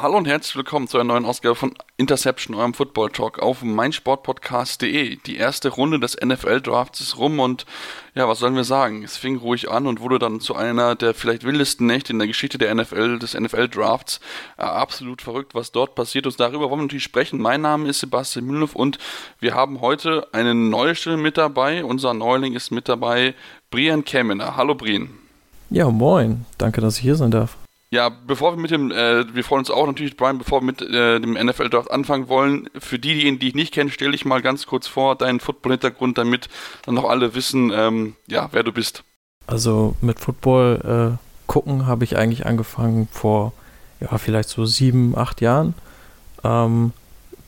Hallo und herzlich willkommen zu einer neuen Ausgabe von Interception, eurem Football Talk auf meinsportpodcast.de. Die erste Runde des NFL Drafts ist rum und ja, was sollen wir sagen? Es fing ruhig an und wurde dann zu einer der vielleicht wildesten Nächte in der Geschichte der NFL, des NFL Drafts. Äh, absolut verrückt, was dort passiert ist. Darüber wollen wir natürlich sprechen. Mein Name ist Sebastian Mühlenhoff und wir haben heute eine neue Stimme mit dabei. Unser Neuling ist mit dabei, Brian Kemener. Hallo Brian. Ja, moin. Danke, dass ich hier sein darf. Ja, bevor wir mit dem, äh, wir freuen uns auch natürlich, Brian, bevor wir mit äh, dem NFL-Draft anfangen wollen, für diejenigen, die ich nicht kenne, stell dich mal ganz kurz vor, deinen Football-Hintergrund, damit dann noch alle wissen, ähm, ja, wer du bist. Also mit Football äh, gucken habe ich eigentlich angefangen vor, ja, vielleicht so sieben, acht Jahren. Ähm,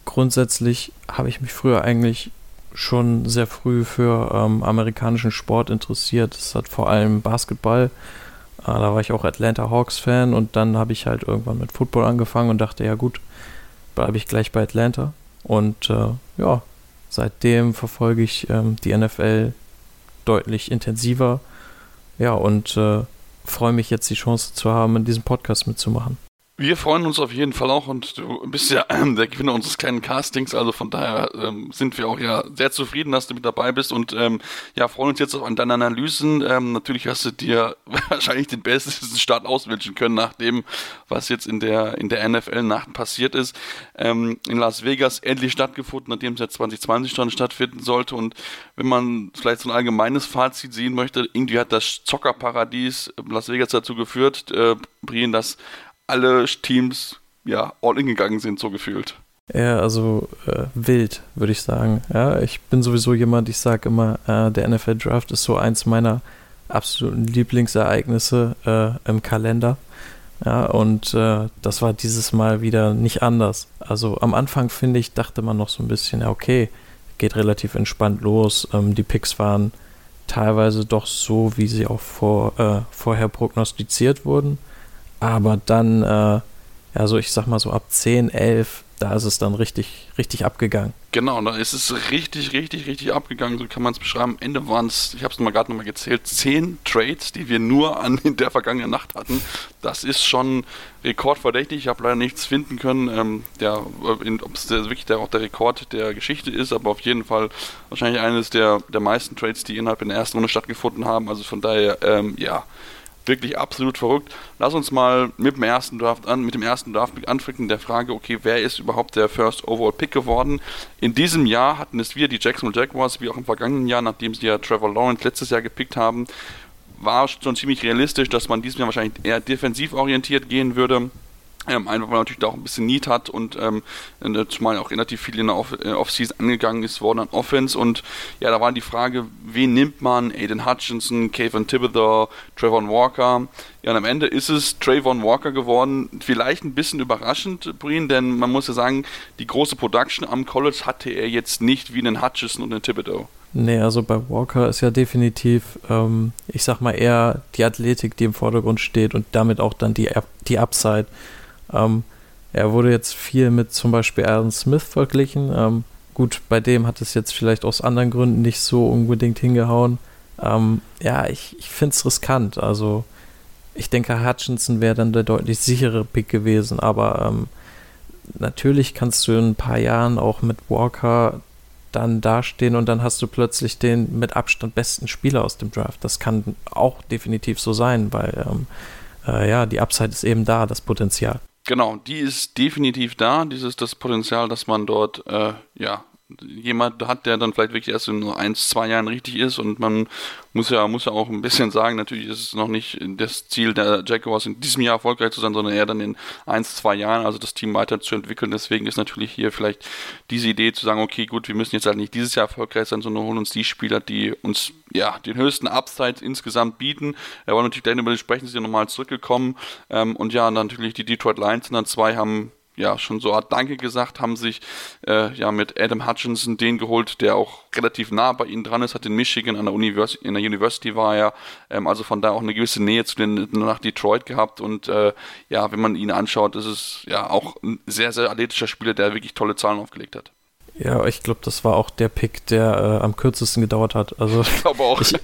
grundsätzlich habe ich mich früher eigentlich schon sehr früh für ähm, amerikanischen Sport interessiert. Es hat vor allem Basketball Ah, da war ich auch Atlanta Hawks-Fan und dann habe ich halt irgendwann mit Football angefangen und dachte, ja gut, bleibe ich gleich bei Atlanta. Und äh, ja, seitdem verfolge ich ähm, die NFL deutlich intensiver. Ja, und äh, freue mich jetzt die Chance zu haben, in diesem Podcast mitzumachen. Wir freuen uns auf jeden Fall auch und du bist ja äh, der Gewinner unseres kleinen Castings, also von daher ähm, sind wir auch ja sehr zufrieden, dass du mit dabei bist und ähm, ja, freuen uns jetzt auch an deinen Analysen. Ähm, natürlich hast du dir wahrscheinlich den besten Start auswünschen können, nach dem, was jetzt in der, in der NFL-Nacht passiert ist. Ähm, in Las Vegas endlich stattgefunden, nachdem es ja 2020 schon stattfinden sollte und wenn man vielleicht so ein allgemeines Fazit sehen möchte, irgendwie hat das Zockerparadies Las Vegas dazu geführt, äh, Brian, dass alle Teams ja all in gegangen sind, so gefühlt. Ja, also äh, wild, würde ich sagen. Ja, ich bin sowieso jemand, ich sage immer, äh, der NFL Draft ist so eins meiner absoluten Lieblingsereignisse äh, im Kalender. Ja, und äh, das war dieses Mal wieder nicht anders. Also am Anfang, finde ich, dachte man noch so ein bisschen, ja, okay, geht relativ entspannt los. Ähm, die Picks waren teilweise doch so, wie sie auch vor, äh, vorher prognostiziert wurden. Aber dann, äh, ja, so ich sag mal so ab 10, 11, da ist es dann richtig, richtig abgegangen. Genau, da ist es richtig, richtig, richtig abgegangen, so kann man es beschreiben. Am Ende waren es, ich habe es mal gerade nochmal gezählt, zehn Trades, die wir nur an der vergangenen Nacht hatten. Das ist schon rekordverdächtig. Ich habe leider nichts finden können, ähm, ob es wirklich der, auch der Rekord der Geschichte ist, aber auf jeden Fall wahrscheinlich eines der, der meisten Trades, die innerhalb in der ersten Runde stattgefunden haben. Also von daher, ähm, ja, wirklich absolut verrückt. Lass uns mal mit dem ersten Draft an, mit dem ersten Draft anfangen der Frage, okay, wer ist überhaupt der First Overall Pick geworden? In diesem Jahr hatten es wir, die Jacksonville Jaguars, wie auch im vergangenen Jahr, nachdem sie ja Trevor Lawrence letztes Jahr gepickt haben, war schon ziemlich realistisch, dass man diesem Jahr wahrscheinlich eher defensiv orientiert gehen würde. Ähm, einfach weil man natürlich da auch ein bisschen Need hat und ähm, zumal auch relativ viel in der Off äh, Offseason angegangen ist worden an Offense und ja, da war die Frage, wen nimmt man? Aiden Hutchinson, Kevin Thibodeau, Trayvon Walker. Ja, und am Ende ist es Trayvon Walker geworden. Vielleicht ein bisschen überraschend, Breen, denn man muss ja sagen, die große Production am College hatte er jetzt nicht wie einen Hutchinson und einen Thibodeau. Nee, also bei Walker ist ja definitiv, ähm, ich sag mal, eher die Athletik, die im Vordergrund steht und damit auch dann die, die Upside. Ähm, er wurde jetzt viel mit zum Beispiel Aaron Smith verglichen. Ähm, gut, bei dem hat es jetzt vielleicht aus anderen Gründen nicht so unbedingt hingehauen. Ähm, ja, ich, ich finde es riskant. Also ich denke, Hutchinson wäre dann der deutlich sichere Pick gewesen, aber ähm, natürlich kannst du in ein paar Jahren auch mit Walker dann dastehen und dann hast du plötzlich den mit Abstand besten Spieler aus dem Draft. Das kann auch definitiv so sein, weil ähm, äh, ja, die Upside ist eben da, das Potenzial. Genau, die ist definitiv da, dieses das Potenzial, dass man dort äh, ja jemand hat, der dann vielleicht wirklich erst in nur ein, zwei Jahren richtig ist und man muss ja, muss ja auch ein bisschen sagen, natürlich ist es noch nicht das Ziel der Jaguars in diesem Jahr erfolgreich zu sein, sondern eher dann in ein, zwei Jahren, also das Team weiterzuentwickeln. Deswegen ist natürlich hier vielleicht diese Idee zu sagen, okay, gut, wir müssen jetzt halt nicht dieses Jahr erfolgreich sein, sondern holen uns die Spieler, die uns ja den höchsten Upside insgesamt bieten. Wir wollen natürlich gleich über die sprechen, sie nochmal zurückgekommen. Ähm, und ja, natürlich die Detroit Lions in der zwei haben ja schon so Art Danke gesagt, haben sich äh, ja mit Adam Hutchinson den geholt, der auch relativ nah bei ihnen dran ist, hat in Michigan an der, Univers in der University war er, ähm, also von da auch eine gewisse Nähe zu den nach Detroit gehabt und äh, ja, wenn man ihn anschaut, ist es ja auch ein sehr, sehr athletischer Spieler, der wirklich tolle Zahlen aufgelegt hat. Ja, ich glaube, das war auch der Pick, der äh, am kürzesten gedauert hat. Also ich glaube auch. Ich,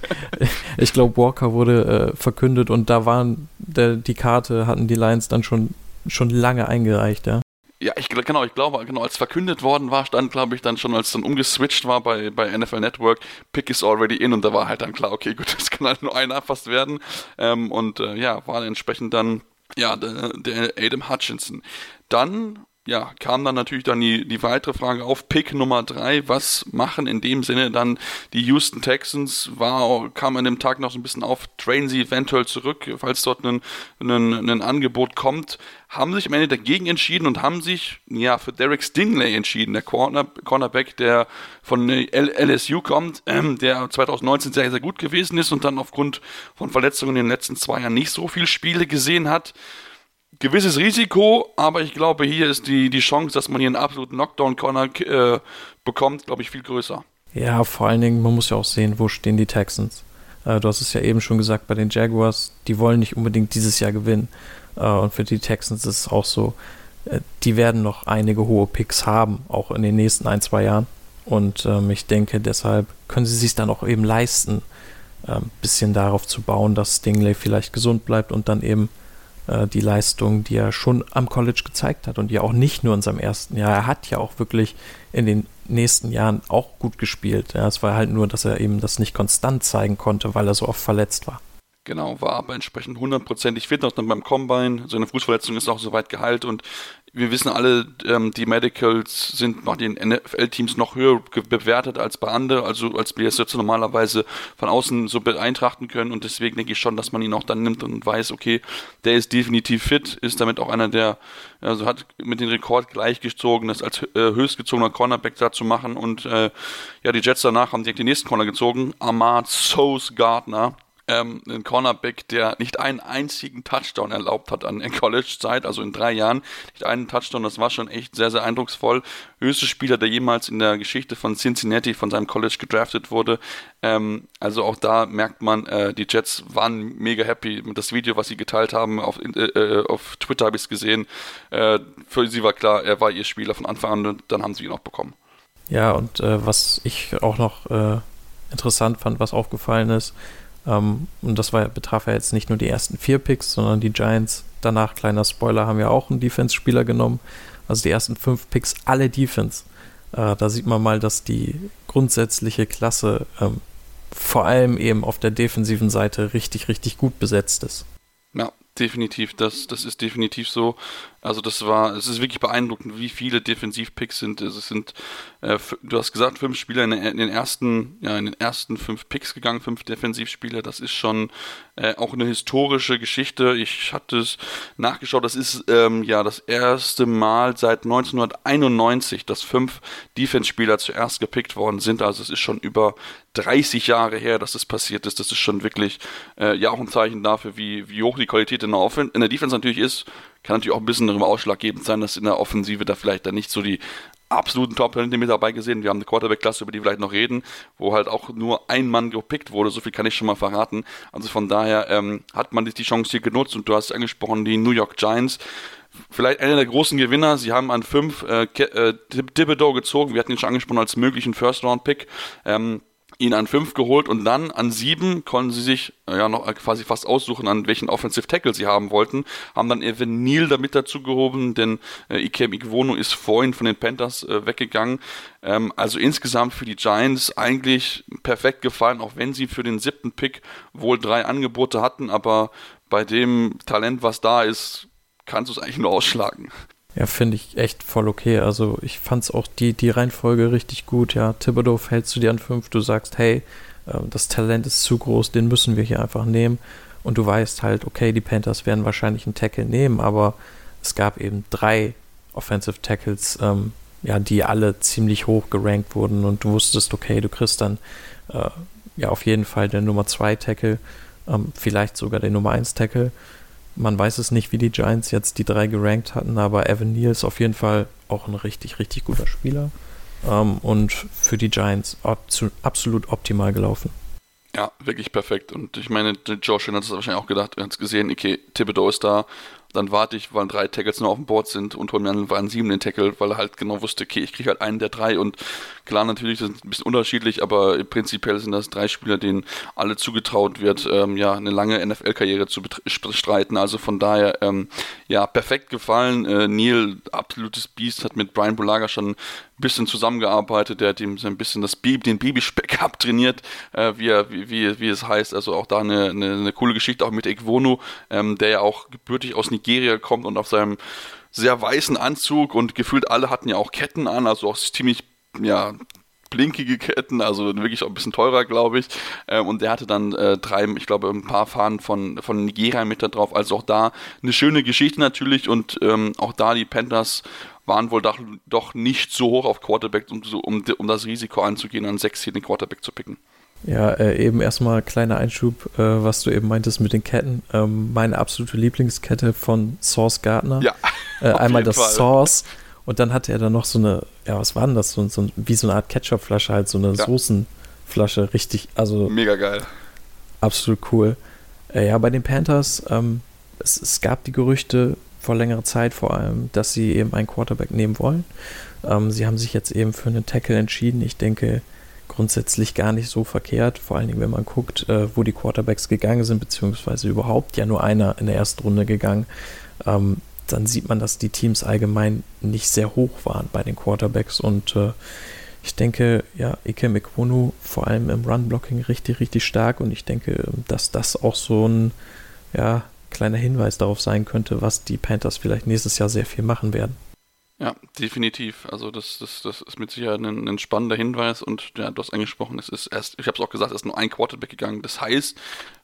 ich glaube, Walker wurde äh, verkündet und da waren der, die Karte hatten die Lions dann schon schon lange eingereicht, ja. Ja, ich genau, ich glaube, genau, als verkündet worden war, stand, glaube ich, dann schon, als dann umgeswitcht war bei, bei NFL Network, Pick is already in und da war halt dann klar, okay, gut, das kann halt nur einer erfasst werden. Ähm, und äh, ja, war entsprechend dann ja, der, der Adam Hutchinson. Dann ja, kam dann natürlich dann die, die weitere Frage auf, Pick Nummer drei, was machen in dem Sinne dann die Houston Texans, war, kam an dem Tag noch so ein bisschen auf, trainen sie eventuell zurück, falls dort ein, ein, ein Angebot kommt, haben sich am Ende dagegen entschieden und haben sich, ja, für Derek Stingley entschieden, der Corner, Cornerback, der von LSU kommt, ähm, der 2019 sehr, sehr gut gewesen ist und dann aufgrund von Verletzungen in den letzten zwei Jahren nicht so viele Spiele gesehen hat, gewisses Risiko, aber ich glaube, hier ist die, die Chance, dass man hier einen absoluten Knockdown-Corner äh, bekommt, glaube ich, viel größer. Ja, vor allen Dingen, man muss ja auch sehen, wo stehen die Texans. Äh, du hast es ja eben schon gesagt, bei den Jaguars, die wollen nicht unbedingt dieses Jahr gewinnen. Äh, und für die Texans ist es auch so, äh, die werden noch einige hohe Picks haben, auch in den nächsten ein, zwei Jahren. Und ähm, ich denke, deshalb können sie sich dann auch eben leisten, ein ähm, bisschen darauf zu bauen, dass Stingley vielleicht gesund bleibt und dann eben äh, die Leistung, die er schon am College gezeigt hat und ja auch nicht nur in seinem ersten Jahr. Er hat ja auch wirklich in den nächsten Jahren auch gut gespielt. Ja, es war halt nur, dass er eben das nicht konstant zeigen konnte, weil er so oft verletzt war. Genau, war aber entsprechend hundertprozentig fit, auch dann beim Combine. Seine Fußverletzung ist auch soweit geheilt und wir wissen alle, ähm, die Medicals sind bei den NFL-Teams noch höher bewertet als bei anderen, also als wir es jetzt normalerweise von außen so beeintrachten können und deswegen denke ich schon, dass man ihn auch dann nimmt und weiß, okay, der ist definitiv fit, ist damit auch einer, der also hat mit dem Rekord gleichgezogen, das als äh, höchstgezogener Cornerback da zu machen und äh, ja, die Jets danach haben direkt den nächsten Corner gezogen, Ahmad Sose Gardner, ähm, ein Cornerback, der nicht einen einzigen Touchdown erlaubt hat an der College-Zeit, also in drei Jahren, nicht einen Touchdown, das war schon echt sehr, sehr eindrucksvoll. Höchste Spieler, der jemals in der Geschichte von Cincinnati von seinem College gedraftet wurde. Ähm, also auch da merkt man, äh, die Jets waren mega happy mit das Video, was sie geteilt haben. Auf, äh, äh auf Twitter habe ich es gesehen. Äh, für sie war klar, er war ihr Spieler von Anfang an und dann haben sie ihn auch bekommen. Ja, und äh, was ich auch noch äh, interessant fand, was aufgefallen ist, ähm, und das war, betraf ja jetzt nicht nur die ersten vier Picks, sondern die Giants danach, kleiner Spoiler, haben ja auch einen Defense-Spieler genommen. Also die ersten fünf Picks, alle Defense. Äh, da sieht man mal, dass die grundsätzliche Klasse ähm, vor allem eben auf der defensiven Seite richtig, richtig gut besetzt ist. Ja, definitiv. Das, das ist definitiv so. Also das war, es ist wirklich beeindruckend, wie viele Defensivpicks sind. Also es sind, äh, du hast gesagt, fünf Spieler in, in, den ersten, ja, in den ersten fünf Picks gegangen, fünf Defensivspieler. Das ist schon äh, auch eine historische Geschichte. Ich hatte es nachgeschaut. Das ist ähm, ja das erste Mal seit 1991, dass fünf Defense-Spieler zuerst gepickt worden sind. Also es ist schon über 30 Jahre her, dass das passiert ist. Das ist schon wirklich äh, ja auch ein Zeichen dafür, wie, wie hoch die Qualität in der, Offen in der Defense natürlich ist. Kann natürlich auch ein bisschen darüber ausschlaggebend sein, dass in der Offensive da vielleicht dann nicht so die absoluten Top-Talente mit dabei gesehen. Wir haben eine Quarterback-Klasse, über die wir vielleicht noch reden, wo halt auch nur ein Mann gepickt wurde. So viel kann ich schon mal verraten. Also von daher ähm, hat man die Chance hier genutzt und du hast angesprochen, die New York Giants. Vielleicht einer der großen Gewinner. Sie haben an fünf äh, äh, Thibodeau gezogen. Wir hatten ihn schon angesprochen als möglichen First-Round-Pick. Ähm, ihn an 5 geholt und dann an 7 konnten sie sich ja noch quasi fast aussuchen, an welchen Offensive Tackle sie haben wollten. Haben dann Evan Neal damit dazu gehoben, denn äh, Ikem Igwono ist vorhin von den Panthers äh, weggegangen. Ähm, also insgesamt für die Giants eigentlich perfekt gefallen, auch wenn sie für den siebten Pick wohl drei Angebote hatten, aber bei dem Talent, was da ist, kannst du es eigentlich nur ausschlagen. Ja, finde ich echt voll okay. Also ich fand es auch die, die Reihenfolge richtig gut. Ja, Thibodeau fällst du dir an fünf, du sagst, hey, äh, das Talent ist zu groß, den müssen wir hier einfach nehmen. Und du weißt halt, okay, die Panthers werden wahrscheinlich einen Tackle nehmen, aber es gab eben drei Offensive Tackles, ähm, ja, die alle ziemlich hoch gerankt wurden und du wusstest, okay, du kriegst dann äh, ja auf jeden Fall den Nummer 2 Tackle, ähm, vielleicht sogar den Nummer 1 Tackle. Man weiß es nicht, wie die Giants jetzt die drei gerankt hatten, aber Evan Neal ist auf jeden Fall auch ein richtig, richtig guter Spieler. Ähm, und für die Giants absolut optimal gelaufen. Ja, wirklich perfekt. Und ich meine, Josh hat es wahrscheinlich auch gedacht, er hat es gesehen, okay, Thibodeau ist da dann warte ich, weil drei Tackles nur auf dem Board sind und hol mir dann einen siebenden Tackle, weil er halt genau wusste, okay, ich kriege halt einen der drei und klar, natürlich, das ist ein bisschen unterschiedlich, aber prinzipiell sind das drei Spieler, denen alle zugetraut wird, ähm, ja, eine lange NFL-Karriere zu bestreiten, also von daher, ähm, ja, perfekt gefallen, äh, Neil, absolutes Biest, hat mit Brian Bulaga schon bisschen zusammengearbeitet, der hat ihm so ein bisschen das Baby, den Babyspeck abtrainiert, äh, wie, wie, wie, wie es heißt, also auch da eine, eine, eine coole Geschichte, auch mit Ekwono, ähm, der ja auch gebürtig aus Nigeria Nigeria kommt und auf seinem sehr weißen Anzug und gefühlt alle hatten ja auch Ketten an, also auch ziemlich, ja, blinkige Ketten, also wirklich auch ein bisschen teurer, glaube ich. Ähm, und der hatte dann äh, drei, ich glaube, ein paar Fahnen von, von Nigeria mit da drauf. Also auch da eine schöne Geschichte natürlich und ähm, auch da die Panthers waren wohl doch, doch nicht so hoch auf Quarterback, um, um, um das Risiko anzugehen, an sechs hier den Quarterback zu picken. Ja, äh, eben erstmal kleiner Einschub, äh, was du eben meintest mit den Ketten. Ähm, meine absolute Lieblingskette von Source Gardner. Ja. Äh, einmal das Fall. Source und dann hatte er dann noch so eine, ja, was war denn das? So, so wie so eine Art Ketchupflasche, halt so eine ja. Soßenflasche, richtig, also. Mega geil. Absolut cool. Äh, ja, bei den Panthers, ähm, es, es, gab die Gerüchte vor längerer Zeit vor allem, dass sie eben einen Quarterback nehmen wollen. Ähm, sie haben sich jetzt eben für einen Tackle entschieden. Ich denke, grundsätzlich gar nicht so verkehrt, vor allen Dingen, wenn man guckt, äh, wo die Quarterbacks gegangen sind, beziehungsweise überhaupt ja nur einer in der ersten Runde gegangen. Ähm, dann sieht man, dass die Teams allgemein nicht sehr hoch waren bei den Quarterbacks und äh, ich denke, ja, Ike Mekwonu vor allem im Run-Blocking richtig, richtig stark und ich denke, dass das auch so ein ja, kleiner Hinweis darauf sein könnte, was die Panthers vielleicht nächstes Jahr sehr viel machen werden. Ja, definitiv. Also das, das, das ist mit Sicherheit ein, ein spannender Hinweis und ja, du hast angesprochen, es ist erst, ich habe es auch gesagt, es ist nur ein Quarterback gegangen. Das heißt,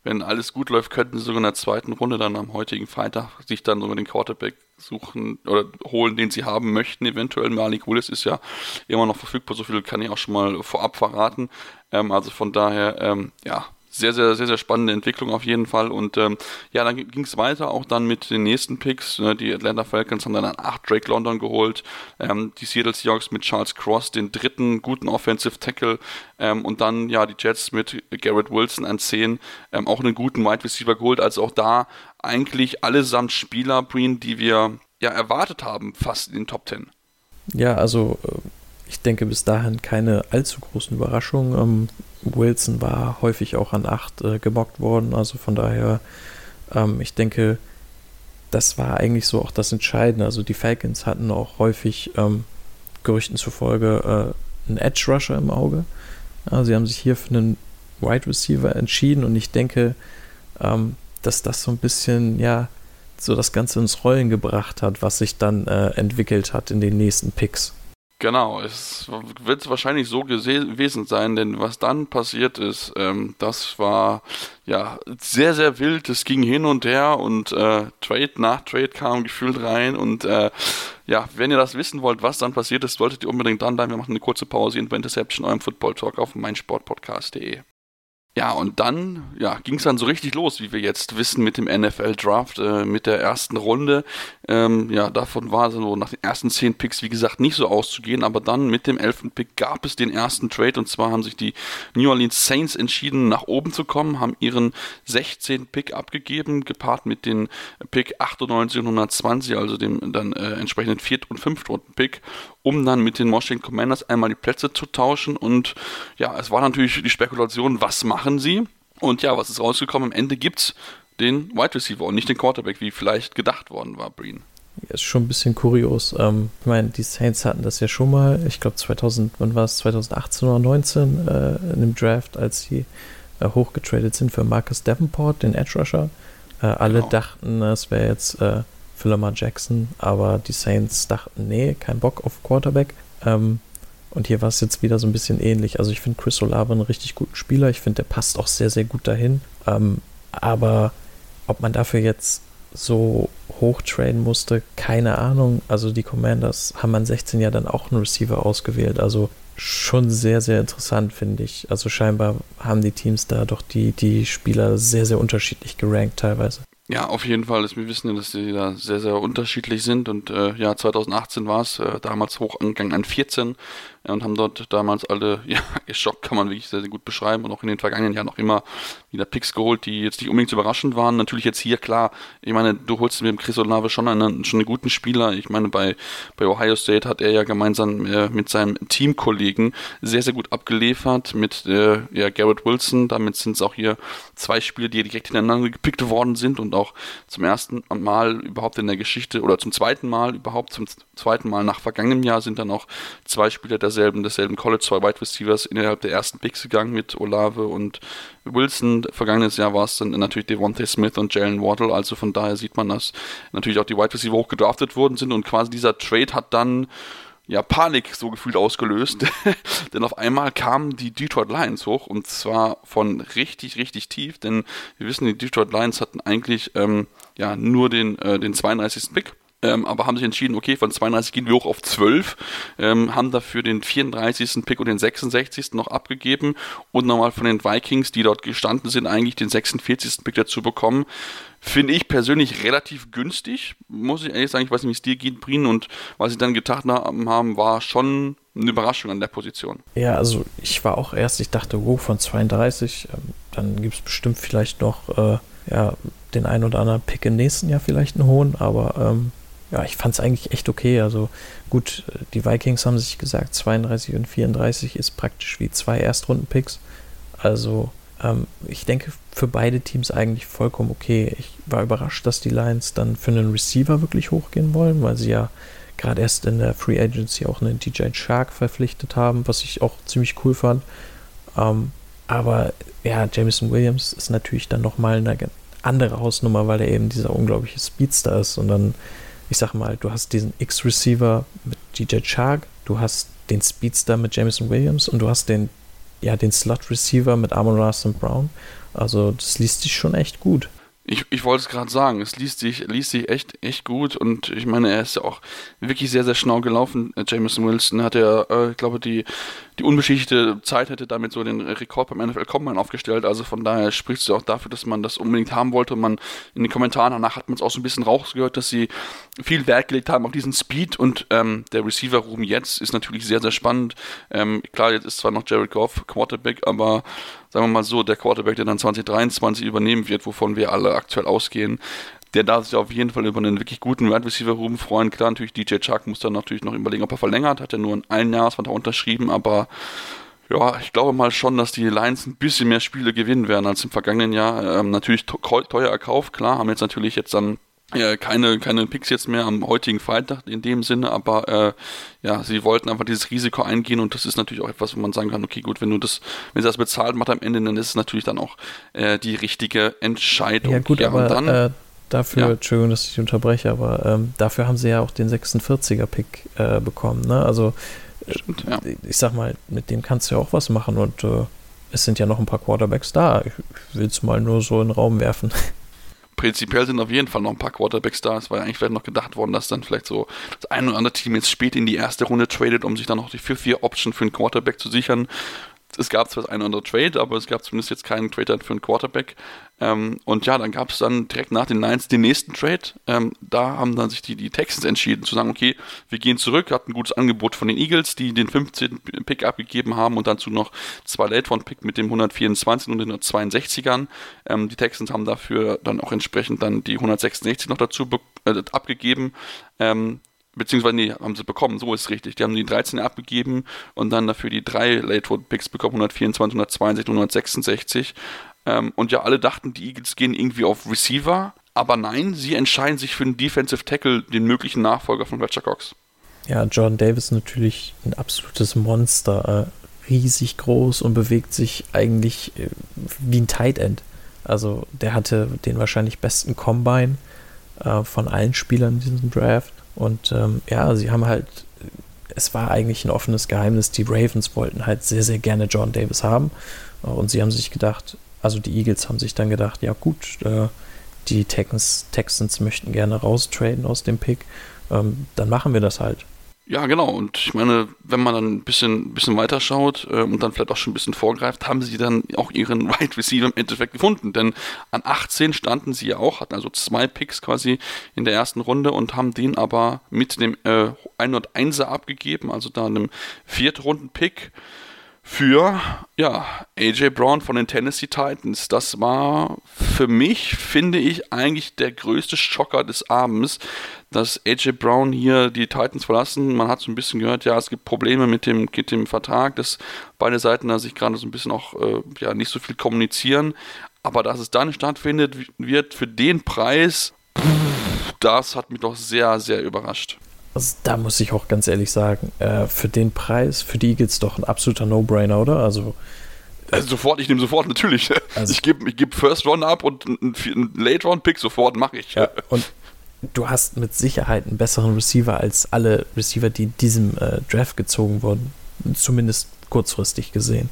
wenn alles gut läuft, könnten sie sogar in der zweiten Runde dann am heutigen Freitag sich dann sogar den Quarterback suchen oder holen, den sie haben möchten. Eventuell Malik Willis ist ja immer noch verfügbar, so viel kann ich auch schon mal vorab verraten. Ähm, also von daher, ähm, ja, sehr, sehr, sehr, sehr spannende Entwicklung auf jeden Fall. Und ähm, ja, dann ging es weiter auch dann mit den nächsten Picks. Ne? Die Atlanta Falcons haben dann an 8 Drake London geholt. Ähm, die Seattle Seahawks mit Charles Cross, den dritten guten Offensive Tackle. Ähm, und dann ja die Jets mit Garrett Wilson an 10 ähm, auch einen guten Wide Receiver geholt. Also auch da eigentlich allesamt Spieler, Breen, die wir ja erwartet haben, fast in den Top 10. Ja, also äh, ich denke bis dahin keine allzu großen Überraschungen. Wilson war häufig auch an 8 äh, gemockt worden, also von daher, ähm, ich denke, das war eigentlich so auch das Entscheidende. Also die Falcons hatten auch häufig ähm, Gerüchten zufolge äh, einen Edge Rusher im Auge. Ja, sie haben sich hier für einen Wide Receiver entschieden und ich denke, ähm, dass das so ein bisschen, ja, so das Ganze ins Rollen gebracht hat, was sich dann äh, entwickelt hat in den nächsten Picks. Genau, es wird wahrscheinlich so gewesen sein, denn was dann passiert ist, ähm, das war ja sehr, sehr wild. Es ging hin und her und äh, Trade nach Trade kam gefühlt rein. Und äh, ja, wenn ihr das wissen wollt, was dann passiert ist, solltet ihr unbedingt dann bleiben. Wir machen eine kurze Pause in Interception, eurem Football Talk auf meinsportpodcast.de. Ja, und dann ja, ging es dann so richtig los, wie wir jetzt wissen, mit dem NFL-Draft, äh, mit der ersten Runde. Ähm, ja, davon war so nach den ersten zehn Picks, wie gesagt, nicht so auszugehen, aber dann mit dem elften Pick gab es den ersten Trade und zwar haben sich die New Orleans Saints entschieden, nach oben zu kommen, haben ihren 16. Pick abgegeben, gepaart mit dem Pick 98 und 120, also dem dann äh, entsprechenden vierten und fünften Runden Pick um dann mit den Washington Commanders einmal die Plätze zu tauschen. Und ja, es war natürlich die Spekulation, was machen sie? Und ja, was ist rausgekommen? Am Ende gibt es den Wide Receiver und nicht den Quarterback, wie vielleicht gedacht worden war, Breen. Ja, ist schon ein bisschen kurios. Ähm, ich meine, die Saints hatten das ja schon mal, ich glaube 2000, wann war es, 2018 oder 2019 äh, in dem Draft, als sie äh, hochgetradet sind für Marcus Davenport, den Edge Rusher. Äh, alle genau. dachten, es wäre jetzt äh, für Lamar Jackson, aber die Saints dachten, nee, kein Bock auf Quarterback. Ähm, und hier war es jetzt wieder so ein bisschen ähnlich. Also ich finde Chris Olave einen richtig guten Spieler. Ich finde, der passt auch sehr, sehr gut dahin. Ähm, aber ob man dafür jetzt so hoch traden musste, keine Ahnung. Also die Commanders haben an 16 ja dann auch einen Receiver ausgewählt. Also schon sehr, sehr interessant, finde ich. Also scheinbar haben die Teams da doch die, die Spieler sehr, sehr unterschiedlich gerankt teilweise. Ja, auf jeden Fall wir wissen ja, dass die da sehr, sehr unterschiedlich sind und äh, ja, 2018 war es, äh, damals angegangen an 14, und haben dort damals alle ja, geschockt, kann man wirklich sehr, sehr gut beschreiben und auch in den vergangenen Jahren auch immer wieder Picks geholt, die jetzt nicht unbedingt überraschend waren. Natürlich jetzt hier klar, ich meine, du holst mit dem Chris Olave schon einen, schon einen guten Spieler. Ich meine, bei, bei Ohio State hat er ja gemeinsam äh, mit seinem Teamkollegen sehr, sehr gut abgeliefert mit äh, ja, Garrett Wilson. Damit sind es auch hier zwei Spiele, die direkt hintereinander gepickt worden sind und auch zum ersten Mal überhaupt in der Geschichte oder zum zweiten Mal überhaupt zum zweiten Mal nach vergangenem Jahr sind dann auch zwei Spieler derselben, desselben College, zwei Wide Receivers innerhalb der ersten Picks gegangen mit Olave und Wilson. Vergangenes Jahr war es dann natürlich Devontae Smith und Jalen Waddle, also von daher sieht man, dass natürlich auch die Wide Receiver hochgedraftet worden sind und quasi dieser Trade hat dann ja, Panik so gefühlt ausgelöst. denn auf einmal kamen die Detroit Lions hoch und zwar von richtig, richtig tief, denn wir wissen, die Detroit Lions hatten eigentlich ähm, ja nur den, äh, den 32. Pick ähm, aber haben sich entschieden, okay, von 32 gehen wir hoch auf 12, ähm, haben dafür den 34. Pick und den 66. noch abgegeben und nochmal von den Vikings, die dort gestanden sind, eigentlich den 46. Pick dazu bekommen. Finde ich persönlich relativ günstig, muss ich ehrlich sagen. Ich weiß nicht, wie es dir geht, Brien, und was sie dann getan haben, war schon eine Überraschung an der Position. Ja, also ich war auch erst, ich dachte, wow, von 32, ähm, dann gibt es bestimmt vielleicht noch äh, ja, den einen oder anderen Pick im nächsten Jahr vielleicht einen hohen, aber ähm, ja, ich fand es eigentlich echt okay. Also gut, die Vikings haben sich gesagt, 32 und 34 ist praktisch wie zwei Erstrunden-Picks. Also ähm, ich denke für beide Teams eigentlich vollkommen okay. Ich war überrascht, dass die Lions dann für einen Receiver wirklich hochgehen wollen, weil sie ja gerade erst in der Free Agency auch einen DJ Shark verpflichtet haben, was ich auch ziemlich cool fand. Ähm, aber ja, Jameson Williams ist natürlich dann nochmal eine andere Hausnummer, weil er eben dieser unglaubliche Speedster ist und dann ich sag mal, du hast diesen X-Receiver mit DJ Chark, du hast den Speedster mit Jameson Williams und du hast den, ja, den Slot-Receiver mit Amon Russell Brown. Also das liest sich schon echt gut. Ich, ich wollte es gerade sagen, es liest sich, liest sich echt, echt gut und ich meine, er ist ja auch wirklich sehr, sehr schnell gelaufen. Jameson Wilson hat ja, äh, ich glaube, die, die unbeschichtete Zeit hätte damit so den Rekord beim NFL Combine aufgestellt. Also von daher spricht es ja auch dafür, dass man das unbedingt haben wollte. Und man in den Kommentaren danach hat man es auch so ein bisschen rausgehört, dass sie viel Wert gelegt haben auf diesen Speed und ähm, der Receiver-Room jetzt ist natürlich sehr, sehr spannend. Ähm, klar, jetzt ist zwar noch Jared Goff Quarterback, aber sagen wir mal so, der Quarterback, der dann 2023 übernehmen wird, wovon wir alle aktuell ausgehen, der darf sich auf jeden Fall über einen wirklich guten Wide Receiver Room freuen. Klar, natürlich DJ Chuck muss dann natürlich noch überlegen, ob er verlängert, hat er nur einen Einjahresvertrag unterschrieben, aber ja, ich glaube mal schon, dass die Lions ein bisschen mehr Spiele gewinnen werden als im vergangenen Jahr. Ähm, natürlich teuer erkauft, klar, haben jetzt natürlich jetzt dann ja, keine, keine Picks jetzt mehr am heutigen Freitag in dem Sinne, aber äh, ja, sie wollten einfach dieses Risiko eingehen und das ist natürlich auch etwas, wo man sagen kann, okay, gut, wenn du das, wenn sie das bezahlt macht am Ende, dann ist es natürlich dann auch äh, die richtige Entscheidung. Ja gut, ja, aber dann, äh, dafür, ja. Entschuldigung, dass ich unterbreche, aber ähm, dafür haben sie ja auch den 46er-Pick äh, bekommen, ne? Also Stimmt, ja. ich sag mal, mit dem kannst du ja auch was machen und äh, es sind ja noch ein paar Quarterbacks da. Ich will es mal nur so in den Raum werfen. prinzipiell sind auf jeden Fall noch ein paar Quarterbacks da. Es war ja eigentlich vielleicht noch gedacht worden, dass dann vielleicht so das ein oder andere Team jetzt spät in die erste Runde tradet, um sich dann noch die 4-4-Option für einen Quarterback zu sichern es gab zwar das eine oder andere Trade, aber es gab zumindest jetzt keinen Trade für einen Quarterback. Ähm, und ja, dann gab es dann direkt nach den Lions den nächsten Trade. Ähm, da haben dann sich die, die Texans entschieden zu sagen, okay, wir gehen zurück, hatten ein gutes Angebot von den Eagles, die den 15. Pick abgegeben haben und dazu noch zwei Late Round Pick mit dem 124 und den 162ern. Ähm, die Texans haben dafür dann auch entsprechend dann die 166 noch dazu äh, abgegeben. Ähm, beziehungsweise nee, haben sie bekommen, so ist es richtig. Die haben die 13 abgegeben und dann dafür die drei Late Road Picks bekommen, 124, 162, 166. Ähm, und ja, alle dachten, die Eagles gehen irgendwie auf Receiver, aber nein, sie entscheiden sich für einen Defensive Tackle, den möglichen Nachfolger von Fletcher Cox. Ja, Jordan Davis natürlich ein absolutes Monster, äh, riesig groß und bewegt sich eigentlich äh, wie ein Tight End. Also der hatte den wahrscheinlich besten Combine äh, von allen Spielern in diesem Draft und ähm, ja, sie haben halt, es war eigentlich ein offenes Geheimnis, die Ravens wollten halt sehr, sehr gerne John Davis haben. Und sie haben sich gedacht, also die Eagles haben sich dann gedacht, ja gut, äh, die Texans, Texans möchten gerne raustraden aus dem Pick, ähm, dann machen wir das halt. Ja, genau. Und ich meine, wenn man dann ein bisschen, bisschen weiter schaut äh, und dann vielleicht auch schon ein bisschen vorgreift, haben sie dann auch ihren Wide right Receiver im Endeffekt gefunden. Denn an 18 standen sie ja auch, hatten also zwei Picks quasi in der ersten Runde und haben den aber mit dem äh, 101er abgegeben, also da einem Viertrunden-Pick für ja, AJ Brown von den Tennessee Titans. Das war für mich, finde ich, eigentlich der größte Schocker des Abends, dass AJ Brown hier die Titans verlassen. Man hat so ein bisschen gehört, ja, es gibt Probleme mit dem, mit dem Vertrag, dass beide Seiten da sich gerade so ein bisschen auch äh, ja, nicht so viel kommunizieren. Aber dass es dann stattfindet, wird für den Preis, das hat mich doch sehr, sehr überrascht. Also da muss ich auch ganz ehrlich sagen, äh, für den Preis, für die Eagles doch ein absoluter No-Brainer, oder? Also, also sofort, ich nehme sofort, natürlich. Also ich gebe ich geb First Round ab und einen Late Round Pick sofort mache ich. Ja, und du hast mit Sicherheit einen besseren Receiver als alle Receiver, die in diesem äh, Draft gezogen wurden. Zumindest kurzfristig gesehen.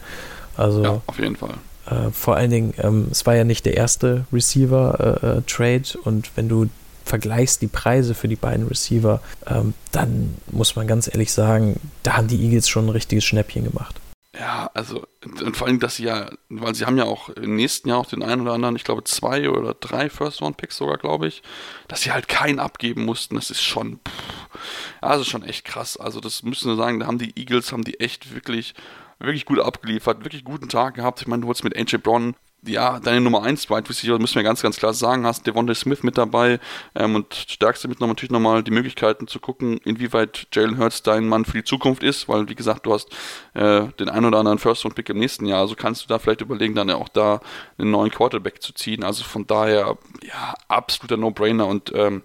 Also, ja, auf jeden Fall. Äh, vor allen Dingen, ähm, es war ja nicht der erste Receiver-Trade äh, äh und wenn du vergleichst die Preise für die beiden Receiver, ähm, dann muss man ganz ehrlich sagen, da haben die Eagles schon ein richtiges Schnäppchen gemacht. Ja, also und vor allem, dass sie ja, weil sie haben ja auch im nächsten Jahr auch den einen oder anderen, ich glaube zwei oder drei First-Round-Picks sogar, glaube ich, dass sie halt keinen abgeben mussten, das ist schon, pff, ja, schon echt krass. Also das müssen wir sagen, da haben die Eagles, haben die echt wirklich, wirklich gut abgeliefert, wirklich guten Tag gehabt. Ich meine, du holst mit AJ Brown ja, deine Nummer 1 Wide Receiver, müssen wir ganz, ganz klar sagen, hast Devontae Smith mit dabei ähm, und stärkst damit noch, natürlich nochmal die Möglichkeiten zu gucken, inwieweit Jalen Hurts dein Mann für die Zukunft ist, weil, wie gesagt, du hast äh, den ein oder anderen First-Round-Pick im nächsten Jahr, also kannst du da vielleicht überlegen, dann ja auch da einen neuen Quarterback zu ziehen, also von daher, ja, absoluter No-Brainer. Und ähm,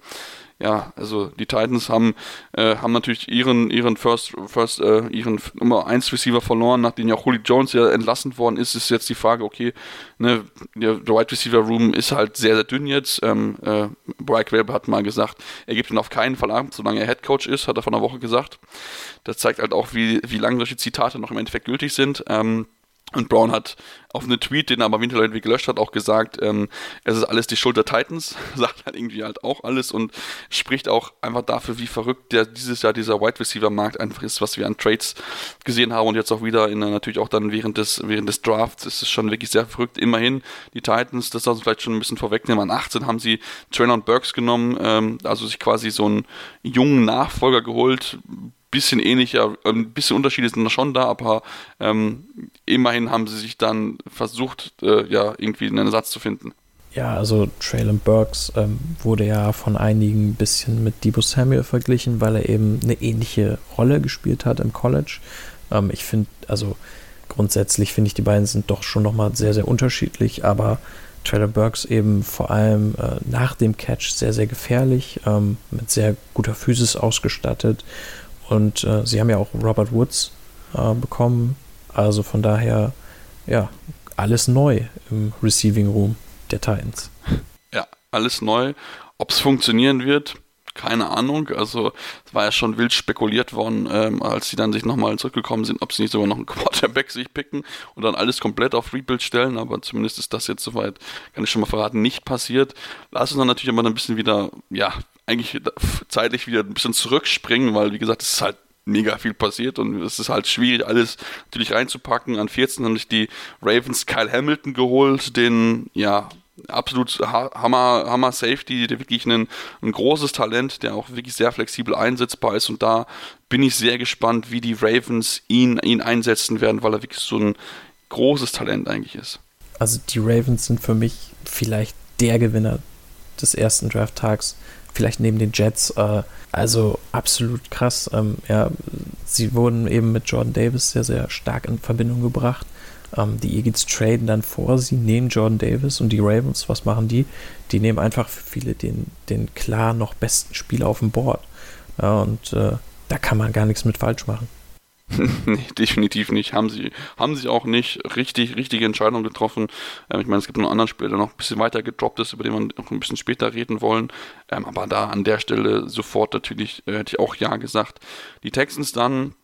ja, also die Titans haben, äh, haben natürlich ihren, ihren First, First, äh, ihren Nummer 1 Receiver verloren, nachdem ja auch Julio Jones ja entlassen worden ist, ist jetzt die Frage, okay, ne, der, Wide Receiver Room ist halt sehr, sehr dünn jetzt. Ähm, äh, Brian Weber hat mal gesagt, er gibt ihn auf keinen Fall ab, solange er Head Coach ist, hat er vor einer Woche gesagt. Das zeigt halt auch, wie, wie lange solche Zitate noch im Endeffekt gültig sind. Ähm, und Brown hat auf einen Tweet, den er aber Winter irgendwie gelöscht hat, auch gesagt, ähm, es ist alles die Schuld der Titans, sagt halt irgendwie halt auch alles und spricht auch einfach dafür, wie verrückt der dieses Jahr dieser Wide Receiver Markt einfach ist, was wir an Trades gesehen haben und jetzt auch wieder in natürlich auch dann während des während des Drafts ist es schon wirklich sehr verrückt. Immerhin die Titans, das soll vielleicht schon ein bisschen vorwegnehmen. An 18 haben sie Traylon Burks genommen, ähm, also sich quasi so einen jungen Nachfolger geholt, bisschen ähnlicher, ein bisschen Unterschiede sind schon da, aber ähm, immerhin haben sie sich dann versucht, äh, ja, irgendwie einen Ersatz zu finden. Ja, also Traylon Burks ähm, wurde ja von einigen ein bisschen mit Debo Samuel verglichen, weil er eben eine ähnliche Rolle gespielt hat im College. Ähm, ich finde, also grundsätzlich finde ich, die beiden sind doch schon nochmal sehr, sehr unterschiedlich, aber Traylon Burks eben vor allem äh, nach dem Catch sehr, sehr gefährlich, ähm, mit sehr guter Physis ausgestattet und äh, sie haben ja auch Robert Woods äh, bekommen. Also von daher, ja, alles neu im Receiving Room der Titans. Ja, alles neu. Ob es funktionieren wird, keine Ahnung. Also es war ja schon wild spekuliert worden, ähm, als sie dann sich nochmal zurückgekommen sind, ob sie nicht sogar noch einen Quarterback sich picken und dann alles komplett auf Rebuild stellen. Aber zumindest ist das jetzt soweit, kann ich schon mal verraten, nicht passiert. Lass uns dann natürlich immer ein bisschen wieder, ja, eigentlich zeitlich wieder ein bisschen zurückspringen, weil wie gesagt, es ist halt mega viel passiert und es ist halt schwierig, alles natürlich reinzupacken. An 14 haben sich die Ravens Kyle Hamilton geholt, den, ja, absolut Hammer, Hammer Safety, der wirklich ein, ein großes Talent, der auch wirklich sehr flexibel einsetzbar ist und da bin ich sehr gespannt, wie die Ravens ihn, ihn einsetzen werden, weil er wirklich so ein großes Talent eigentlich ist. Also die Ravens sind für mich vielleicht der Gewinner des ersten Draft-Tags vielleicht neben den Jets. Äh, also absolut krass. Ähm, ja, sie wurden eben mit Jordan Davis sehr, sehr stark in Verbindung gebracht. Ähm, die Eagles traden dann vor, sie nehmen Jordan Davis und die Ravens, was machen die? Die nehmen einfach für viele den, den klar noch besten Spieler auf dem Board. Ja, und äh, da kann man gar nichts mit falsch machen. nee, definitiv nicht. Haben sie, haben sie auch nicht richtig, richtige Entscheidungen getroffen. Ähm, ich meine, es gibt noch einen anderen Spieler, der noch ein bisschen weiter gedroppt ist, über den wir noch ein bisschen später reden wollen. Ähm, aber da an der Stelle sofort natürlich, äh, hätte ich auch Ja gesagt. Die Texans dann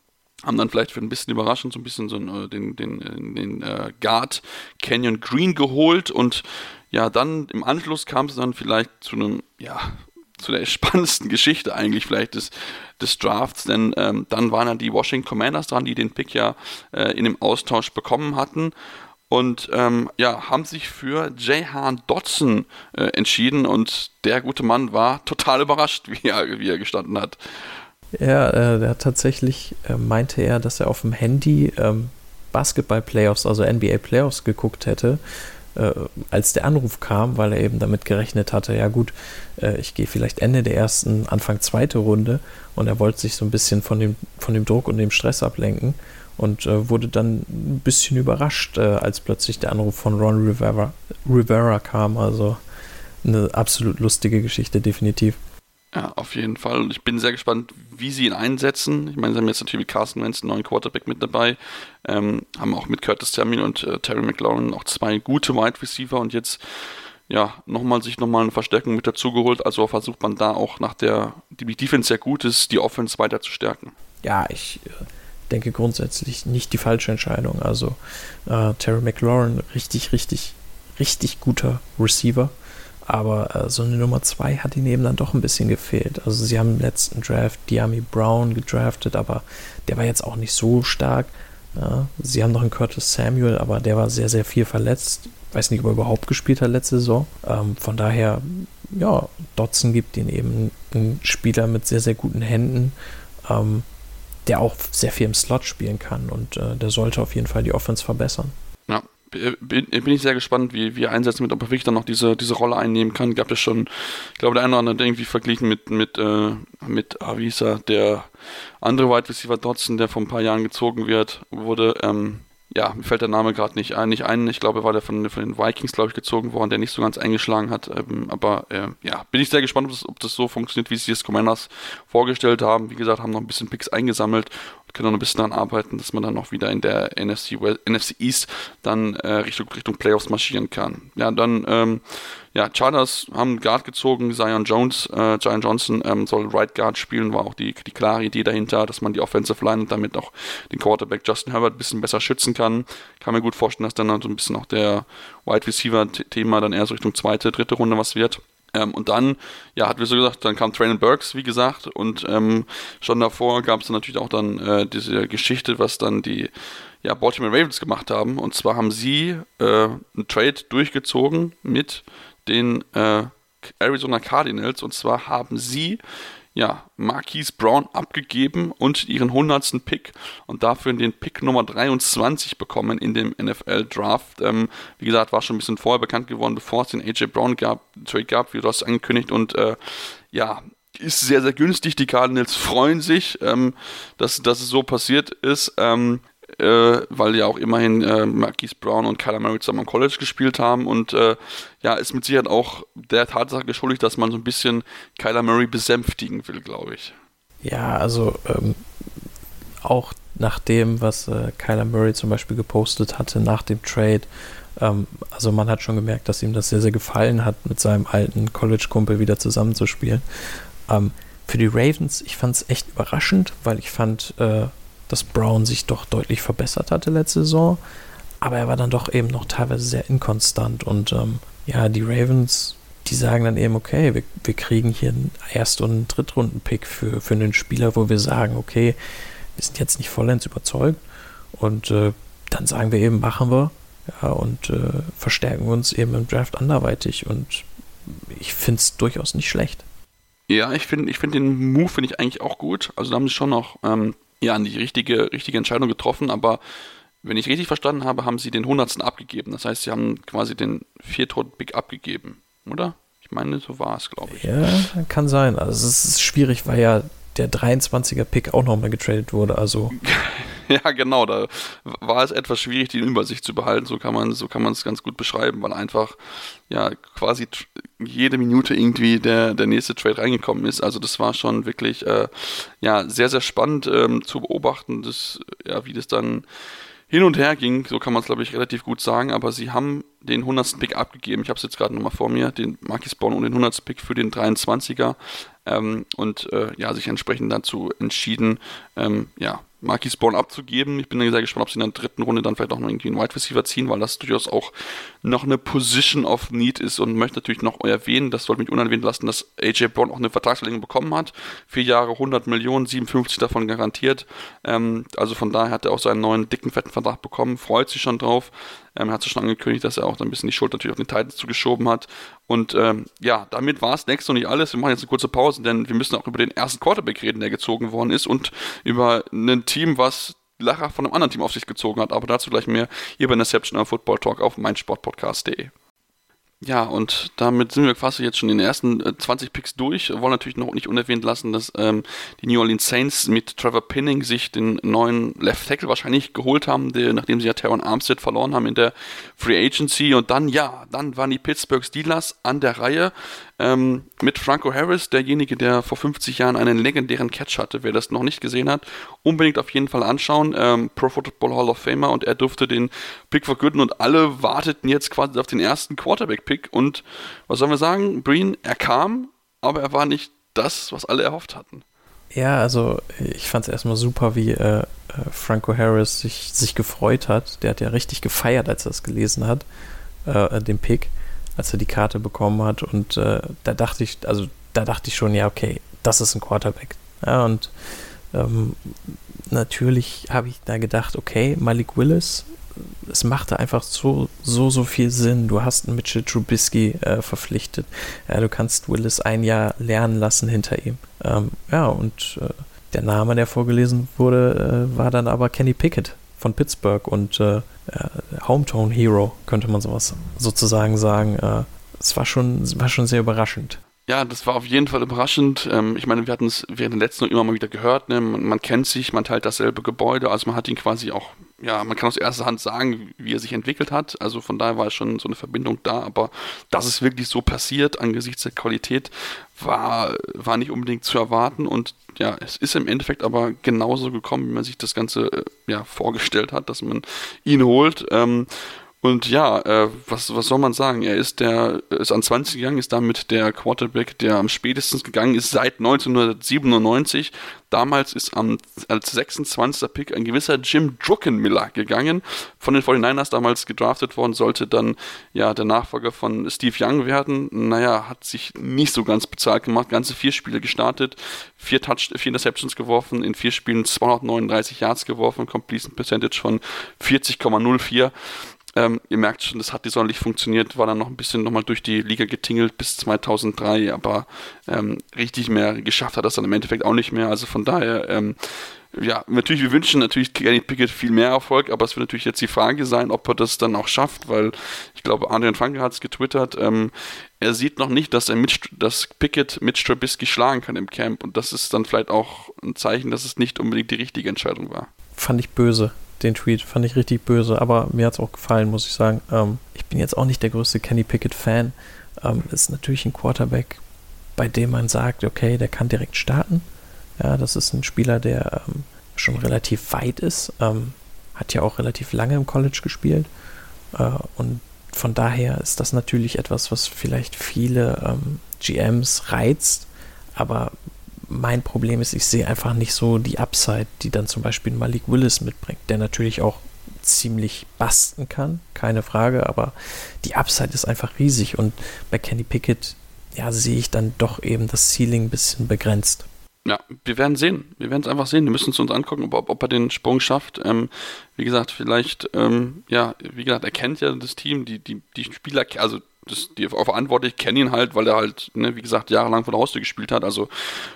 haben dann vielleicht für ein bisschen überraschend so ein bisschen so einen, äh, den, den, äh, den äh, Guard Canyon Green geholt und ja, dann im Anschluss kam es dann vielleicht zu einem, ja, zu der spannendsten Geschichte eigentlich vielleicht des, des Drafts, denn ähm, dann waren ja die Washington Commanders dran, die den Pick ja äh, in dem Austausch bekommen hatten und ähm, ja, haben sich für Jahan Dodson äh, entschieden und der gute Mann war total überrascht, wie er, wie er gestanden hat. Ja, äh, der tatsächlich äh, meinte er, dass er auf dem Handy ähm, Basketball-Playoffs, also NBA-Playoffs geguckt hätte, äh, als der Anruf kam, weil er eben damit gerechnet hatte, ja gut, äh, ich gehe vielleicht Ende der ersten, Anfang zweite Runde und er wollte sich so ein bisschen von dem, von dem Druck und dem Stress ablenken und äh, wurde dann ein bisschen überrascht, äh, als plötzlich der Anruf von Ron Rivera, Rivera kam. Also eine absolut lustige Geschichte, definitiv. Ja, auf jeden Fall. Ich bin sehr gespannt, wie sie ihn einsetzen. Ich meine, sie haben jetzt natürlich mit Carson Wentz einen neuen Quarterback mit dabei, ähm, haben auch mit Curtis Samuel und äh, Terry McLaurin auch zwei gute Wide Receiver und jetzt ja, nochmal sich nochmal eine Verstärkung mit dazugeholt. Also versucht man da auch nach der, die Defense sehr gut ist, die Offense weiter zu stärken. Ja, ich äh, denke grundsätzlich nicht die falsche Entscheidung. Also äh, Terry McLaurin, richtig, richtig, richtig guter Receiver. Aber äh, so eine Nummer 2 hat ihnen eben dann doch ein bisschen gefehlt. Also sie haben im letzten Draft Diami Brown gedraftet, aber der war jetzt auch nicht so stark. Ja, sie haben noch einen Curtis Samuel, aber der war sehr, sehr viel verletzt. Weiß nicht, ob er überhaupt gespielt hat letzte Saison. Ähm, von daher, ja, Dotson gibt ihnen eben einen Spieler mit sehr, sehr guten Händen. Ähm, der auch sehr viel im Slot spielen kann und äh, der sollte auf jeden Fall die Offense verbessern. Ja, bin, bin ich sehr gespannt, wie, wie er einsetzen wird, ob er wirklich dann noch diese, diese Rolle einnehmen kann. Gab es schon, ich glaube, der eine oder andere irgendwie verglichen mit, mit, äh, mit ah, hieß er, der andere Wide Receiver Dodson, der vor ein paar Jahren gezogen wird, wurde, ähm, ja, mir fällt der Name gerade nicht ein, nicht ein. Ich glaube, war der von, von den Vikings, glaube ich, gezogen worden, der nicht so ganz eingeschlagen hat. Ähm, aber äh, ja, bin ich sehr gespannt, ob das, ob das so funktioniert, wie sie es Commanders vorgestellt haben. Wie gesagt, haben noch ein bisschen Picks eingesammelt können noch ein bisschen daran arbeiten, dass man dann noch wieder in der NFC, West, NFC East dann äh, Richtung, Richtung Playoffs marschieren kann. Ja, dann ähm, ja, Chargers haben Guard gezogen, Zion Jones, äh, Zion Johnson ähm, soll Right Guard spielen, war auch die, die klare Idee dahinter, dass man die Offensive Line und damit auch den Quarterback Justin Herbert ein bisschen besser schützen kann. Kann mir gut vorstellen, dass dann so ein bisschen auch der Wide Receiver Thema dann eher so Richtung zweite, dritte Runde was wird. Ähm, und dann, ja, hat wir so gesagt, dann kam Traylon Burks, wie gesagt, und ähm, schon davor gab es dann natürlich auch dann äh, diese Geschichte, was dann die ja, Baltimore Ravens gemacht haben. Und zwar haben sie äh, einen Trade durchgezogen mit den äh, Arizona Cardinals. Und zwar haben sie ja, Marquise Brown abgegeben und ihren 100. Pick und dafür den Pick Nummer 23 bekommen in dem NFL Draft. Ähm, wie gesagt, war schon ein bisschen vorher bekannt geworden, bevor es den AJ Brown gab, Trade gab, wie du hast angekündigt und äh, ja, ist sehr, sehr günstig. Die Cardinals freuen sich, ähm, dass, dass es so passiert ist. Ähm, äh, weil ja auch immerhin äh, Marquise Brown und Kyler Murray zusammen am College gespielt haben und äh, ja, ist mit Sicherheit auch der Tatsache geschuldigt, dass man so ein bisschen Kyler Murray besänftigen will, glaube ich. Ja, also ähm, auch nach dem, was äh, Kyler Murray zum Beispiel gepostet hatte nach dem Trade, ähm, also man hat schon gemerkt, dass ihm das sehr, sehr gefallen hat, mit seinem alten College-Kumpel wieder zusammenzuspielen. Ähm, für die Ravens, ich fand es echt überraschend, weil ich fand, äh, dass Brown sich doch deutlich verbessert hatte letzte Saison. Aber er war dann doch eben noch teilweise sehr inkonstant. Und ähm, ja, die Ravens, die sagen dann eben, okay, wir, wir kriegen hier einen Erst- und einen Drittrunden-Pick für, für einen Spieler, wo wir sagen, okay, wir sind jetzt nicht vollends überzeugt. Und äh, dann sagen wir eben, machen wir. Ja, und äh, verstärken uns eben im Draft anderweitig. Und ich finde es durchaus nicht schlecht. Ja, ich finde ich find den Move finde ich eigentlich auch gut. Also da haben sie schon noch ähm, ja, die richtige, richtige Entscheidung getroffen, aber wenn ich richtig verstanden habe, haben sie den Hundertsten abgegeben. Das heißt, sie haben quasi den Viertod-Pick abgegeben, oder? Ich meine, so war es, glaube ich. Ja, kann sein. Also es ist schwierig, weil ja der 23er-Pick auch nochmal getradet wurde, also. ja, genau, da war es etwas schwierig, die Übersicht zu behalten, so kann man so kann man es ganz gut beschreiben, weil einfach ja quasi jede Minute irgendwie der, der nächste Trade reingekommen ist. Also das war schon wirklich äh, ja sehr, sehr spannend ähm, zu beobachten, das, ja, wie das dann hin und her ging, so kann man es glaube ich relativ gut sagen, aber sie haben den 100. Pick abgegeben. Ich habe es jetzt gerade nochmal vor mir, den Marquis Brown und den 100. Pick für den 23er ähm, und äh, ja, sich entsprechend dazu entschieden, ähm, ja, Marquis Brown abzugeben. Ich bin sehr gespannt, ob sie in der dritten Runde dann vielleicht auch noch irgendwie einen Wide Receiver ziehen, weil das durchaus auch noch eine Position of Need ist und möchte natürlich noch erwähnen, das sollte mich unerwähnt lassen, dass AJ Brown auch eine Vertragsverlängerung bekommen hat. Vier Jahre, 100 Millionen, 57 davon garantiert. Ähm, also von daher hat er auch seinen neuen dicken, fetten Vertrag bekommen, freut sich schon drauf. Ähm, er hat schon angekündigt, dass er auch ein bisschen die Schuld natürlich auf den Titans zugeschoben hat. Und ähm, ja, damit war es next noch nicht alles. Wir machen jetzt eine kurze Pause, denn wir müssen auch über den ersten Quarterback reden, der gezogen worden ist und über ein Team, was Lacher von einem anderen Team auf sich gezogen hat. Aber dazu gleich mehr hier bei Interception Football Talk auf meinsportpodcast.de. Ja, und damit sind wir quasi jetzt schon in den ersten äh, 20 Picks durch. Wollen natürlich noch nicht unerwähnt lassen, dass ähm, die New Orleans Saints mit Trevor Pinning sich den neuen Left Tackle wahrscheinlich geholt haben, der, nachdem sie ja Teron Armstead verloren haben in der Free Agency. Und dann, ja, dann waren die Pittsburgh Steelers an der Reihe ähm, mit Franco Harris, derjenige, der vor 50 Jahren einen legendären Catch hatte. Wer das noch nicht gesehen hat, unbedingt auf jeden Fall anschauen. Ähm, Pro Football Hall of Famer und er durfte den Pick vergüten und alle warteten jetzt quasi auf den ersten Quarterback-Pick. Und was sollen wir sagen? Breen, er kam, aber er war nicht das, was alle erhofft hatten. Ja, also ich fand es erstmal super, wie äh, äh, Franco Harris sich, sich gefreut hat. Der hat ja richtig gefeiert, als er es gelesen hat, äh, den Pick als er die Karte bekommen hat. Und äh, da dachte ich, also da dachte ich schon, ja, okay, das ist ein Quarterback. Ja, und ähm, natürlich habe ich da gedacht, okay, Malik Willis, es machte einfach so, so, so viel Sinn. Du hast einen Mitchell Trubisky äh, verpflichtet. Ja, du kannst Willis ein Jahr lernen lassen hinter ihm. Ähm, ja, und äh, der Name, der vorgelesen wurde, äh, war dann aber Kenny Pickett von Pittsburgh und äh, äh, Hometown Hero, könnte man sowas sozusagen sagen. Äh, es war schon, war schon sehr überraschend. Ja, das war auf jeden Fall überraschend. Ähm, ich meine, wir hatten es während den letzten immer mal wieder gehört. Ne? Man, man, kennt sich, man teilt dasselbe Gebäude, also man hat ihn quasi auch, ja, man kann aus erster Hand sagen, wie er sich entwickelt hat. Also von daher war schon so eine Verbindung da, aber dass es wirklich so passiert angesichts der Qualität, war, war nicht unbedingt zu erwarten und ja, es ist im Endeffekt aber genauso gekommen, wie man sich das Ganze äh, ja, vorgestellt hat, dass man ihn holt. Ähm, und ja, äh, was, was soll man sagen? Er ist der, ist an 20 gegangen, ist damit der Quarterback, der am spätestens gegangen ist seit 1997. Damals ist am, als 26. Pick ein gewisser Jim Druckenmiller gegangen, von den 49ers damals gedraftet worden, sollte dann ja der Nachfolger von Steve Young werden. Naja, hat sich nicht so ganz bezahlt gemacht, ganze vier Spiele gestartet, vier Touch, vier Interceptions geworfen, in vier Spielen 239 Yards geworfen, Completion Percentage von 40,04. Ähm, ihr merkt schon, das hat nicht sonderlich funktioniert, war dann noch ein bisschen nochmal durch die Liga getingelt bis 2003, aber ähm, richtig mehr geschafft hat das dann im Endeffekt auch nicht mehr. Also von daher, ähm, ja, natürlich, wir wünschen natürlich Kenny Pickett viel mehr Erfolg, aber es wird natürlich jetzt die Frage sein, ob er das dann auch schafft, weil ich glaube, Adrian Franke hat es getwittert, ähm, er sieht noch nicht, dass er mit, dass Pickett mit Strabisky schlagen kann im Camp und das ist dann vielleicht auch ein Zeichen, dass es nicht unbedingt die richtige Entscheidung war. Fand ich böse den Tweet. Fand ich richtig böse, aber mir hat es auch gefallen, muss ich sagen. Ähm, ich bin jetzt auch nicht der größte Kenny Pickett-Fan. Ähm, ist natürlich ein Quarterback, bei dem man sagt, okay, der kann direkt starten. Ja, das ist ein Spieler, der ähm, schon relativ weit ist. Ähm, hat ja auch relativ lange im College gespielt. Äh, und von daher ist das natürlich etwas, was vielleicht viele ähm, GMs reizt. Aber mein Problem ist, ich sehe einfach nicht so die Upside, die dann zum Beispiel Malik Willis mitbringt, der natürlich auch ziemlich basten kann, keine Frage, aber die Upside ist einfach riesig und bei Kenny Pickett, ja, sehe ich dann doch eben das Ceiling ein bisschen begrenzt. Ja, wir werden sehen. Wir werden es einfach sehen. Wir müssen es uns angucken, ob, ob er den Sprung schafft. Ähm, wie gesagt, vielleicht, ähm, ja, wie gesagt, er kennt ja das Team, die, die, die Spieler, also das, die verantwortlich kennen ihn halt, weil er halt, ne, wie gesagt, jahrelang von der Haustür gespielt hat. Also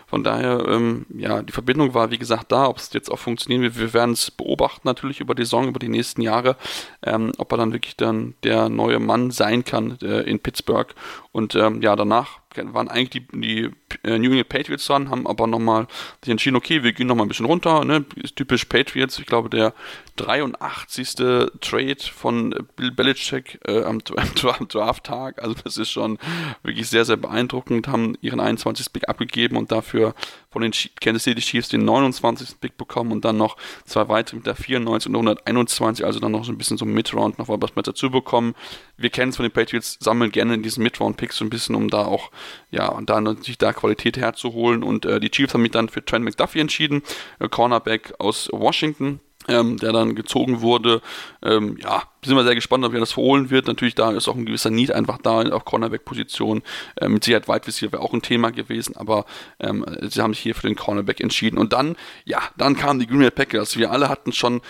von daher, ähm, ja, die Verbindung war, wie gesagt, da. Ob es jetzt auch funktionieren wird, wir werden es beobachten natürlich über die Saison, über die nächsten Jahre, ähm, ob er dann wirklich dann der neue Mann sein kann äh, in Pittsburgh. Und ähm, ja, danach waren eigentlich die, die äh, New England Patriots dran, haben aber nochmal sich entschieden, okay, wir gehen nochmal ein bisschen runter, ne? ist typisch Patriots, ich glaube der 83. Trade von Bill Belichick äh, am, am Draft-Tag, also das ist schon wirklich sehr, sehr beeindruckend, haben ihren 21. Pick abgegeben und dafür dafür von den Kansas City Chiefs den 29. Pick bekommen und dann noch zwei weitere mit der 94 und 121, also dann noch so ein bisschen so Midround noch was mit dazu bekommen. Wir kennen es von den Patriots, sammeln gerne in diesen Midround-Picks so ein bisschen, um da auch, ja, und da natürlich da Qualität herzuholen. Und äh, die Chiefs haben mich dann für Trent McDuffie entschieden, äh, Cornerback aus Washington ähm, der dann gezogen wurde. Ähm, ja, sind wir sehr gespannt, ob er das verholen wird. Natürlich, da ist auch ein gewisser Need einfach da auf Cornerback-Position. Ähm, mit Sicherheit Receiver wäre auch ein Thema gewesen, aber ähm, sie haben sich hier für den Cornerback entschieden. Und dann, ja, dann kamen die Green Bay Packers. Wir alle hatten schon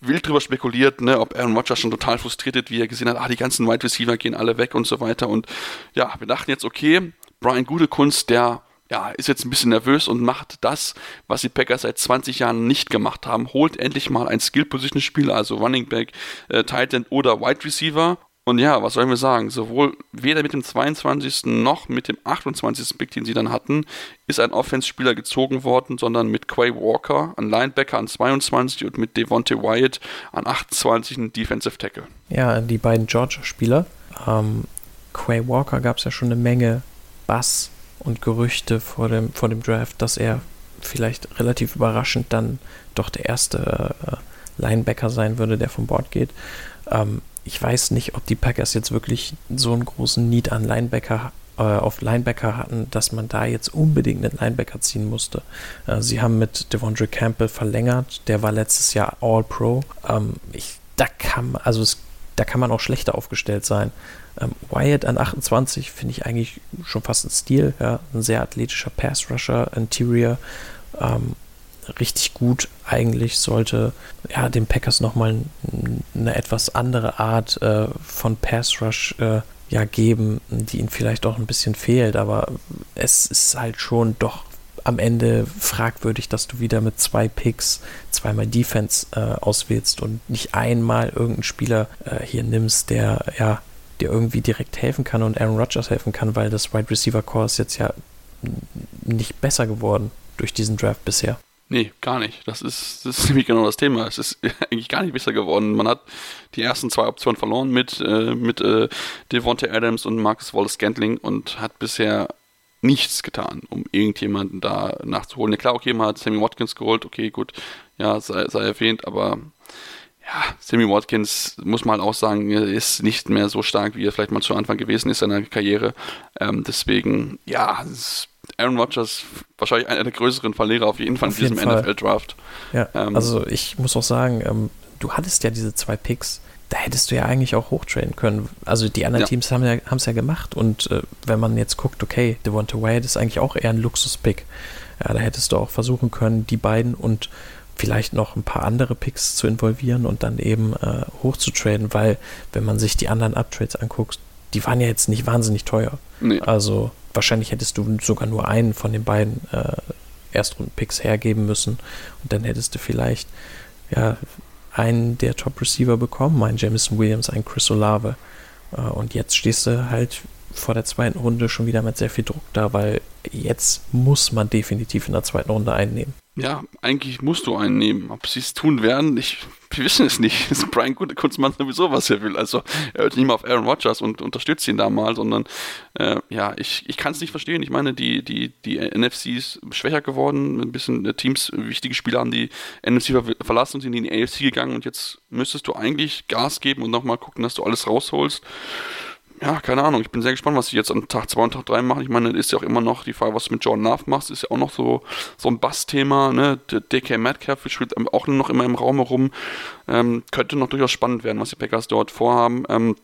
wild drüber spekuliert, ne, ob Aaron Rodgers schon total frustriert ist, wie er gesehen hat, ah, die ganzen Wide Receiver gehen alle weg und so weiter. Und ja, wir dachten jetzt, okay, Brian Gutekunst, der ja, ist jetzt ein bisschen nervös und macht das, was die Packers seit 20 Jahren nicht gemacht haben. Holt endlich mal ein Skill-Position-Spieler, also Running Back, äh, Tight End oder Wide Receiver. Und ja, was sollen wir sagen? Sowohl weder mit dem 22. noch mit dem 28. Pick, den sie dann hatten, ist ein Offense-Spieler gezogen worden, sondern mit Quay Walker, ein Linebacker an 22 und mit Devontae Wyatt an 28 ein Defensive Tackle. Ja, die beiden Georgia-Spieler. Ähm, Quay Walker gab es ja schon eine Menge Bass und Gerüchte vor dem, vor dem Draft, dass er vielleicht relativ überraschend dann doch der erste äh, Linebacker sein würde, der vom Bord geht. Ähm, ich weiß nicht, ob die Packers jetzt wirklich so einen großen Need an Linebacker äh, auf Linebacker hatten, dass man da jetzt unbedingt einen Linebacker ziehen musste. Äh, sie haben mit Devondre Campbell verlängert, der war letztes Jahr All-Pro. Ähm, da also da kann man auch schlechter aufgestellt sein. Ähm, Wyatt an 28 finde ich eigentlich schon fast ein Stil, ja, ein sehr athletischer Pass-Rusher, Interior, ähm, richtig gut. Eigentlich sollte ja den Packers nochmal eine etwas andere Art äh, von Pass Rush äh, ja geben, die ihnen vielleicht auch ein bisschen fehlt, aber es ist halt schon doch am Ende fragwürdig, dass du wieder mit zwei Picks zweimal Defense äh, auswählst und nicht einmal irgendeinen Spieler äh, hier nimmst, der ja dir irgendwie direkt helfen kann und Aaron Rodgers helfen kann, weil das Wide Receiver Core ist jetzt ja nicht besser geworden durch diesen Draft bisher. Nee, gar nicht. Das ist, das ist nämlich genau das Thema. Es ist eigentlich gar nicht besser geworden. Man hat die ersten zwei Optionen verloren mit, äh, mit äh, Devontae Adams und Marcus Wallace Scantling und hat bisher nichts getan, um irgendjemanden da nachzuholen. Ja, klar, okay, man hat Sammy Watkins geholt, okay, gut, ja, sei, sei erwähnt, aber ja, Sammy Watkins, muss man auch sagen, ist nicht mehr so stark, wie er vielleicht mal zu Anfang gewesen ist in seiner Karriere. Ähm, deswegen, ja, Aaron Rodgers wahrscheinlich einer der größeren Verlierer auf jeden Fall auf in diesem NFL-Draft. Ja, ähm, also ich muss auch sagen, ähm, du hattest ja diese zwei Picks, da hättest du ja eigentlich auch hochtrainen können. Also die anderen ja. Teams haben ja, es ja gemacht und äh, wenn man jetzt guckt, okay, Devonta Wyatt ist eigentlich auch eher ein Luxus-Pick. Ja, da hättest du auch versuchen können, die beiden und vielleicht noch ein paar andere Picks zu involvieren und dann eben äh, hochzutraden, weil wenn man sich die anderen Uptrades anguckt, die waren ja jetzt nicht wahnsinnig teuer. Nee. Also wahrscheinlich hättest du sogar nur einen von den beiden äh, Erstrunden-Picks hergeben müssen und dann hättest du vielleicht ja einen der Top-Receiver bekommen, einen Jameson Williams, einen Chris Olave. Äh, und jetzt stehst du halt vor der zweiten Runde schon wieder mit sehr viel Druck da, weil jetzt muss man definitiv in der zweiten Runde einnehmen. Ja, eigentlich musst du einen nehmen. Ob sie es tun werden, ich, wir wissen es nicht. Ist Brian Kunzmann sowieso, was er will. Also er hört nicht mal auf Aaron Rodgers und unterstützt ihn da mal, sondern äh, ja, ich, ich kann es nicht verstehen. Ich meine, die, die, die NFC ist schwächer geworden. Ein bisschen äh, Teams, wichtige Spieler haben die NFC verlassen und sind in die AFC gegangen und jetzt müsstest du eigentlich Gas geben und nochmal gucken, dass du alles rausholst ja, keine Ahnung. Ich bin sehr gespannt, was sie jetzt an Tag 2 und Tag 3 machen. Ich meine, ist ja auch immer noch die Frage, was du mit Jordan Love machst, ist ja auch noch so, so ein Bass-Thema. Ne? DK Metcalf spielt auch noch immer im Raum herum. Ähm, könnte noch durchaus spannend werden, was die Packers dort vorhaben. Ähm,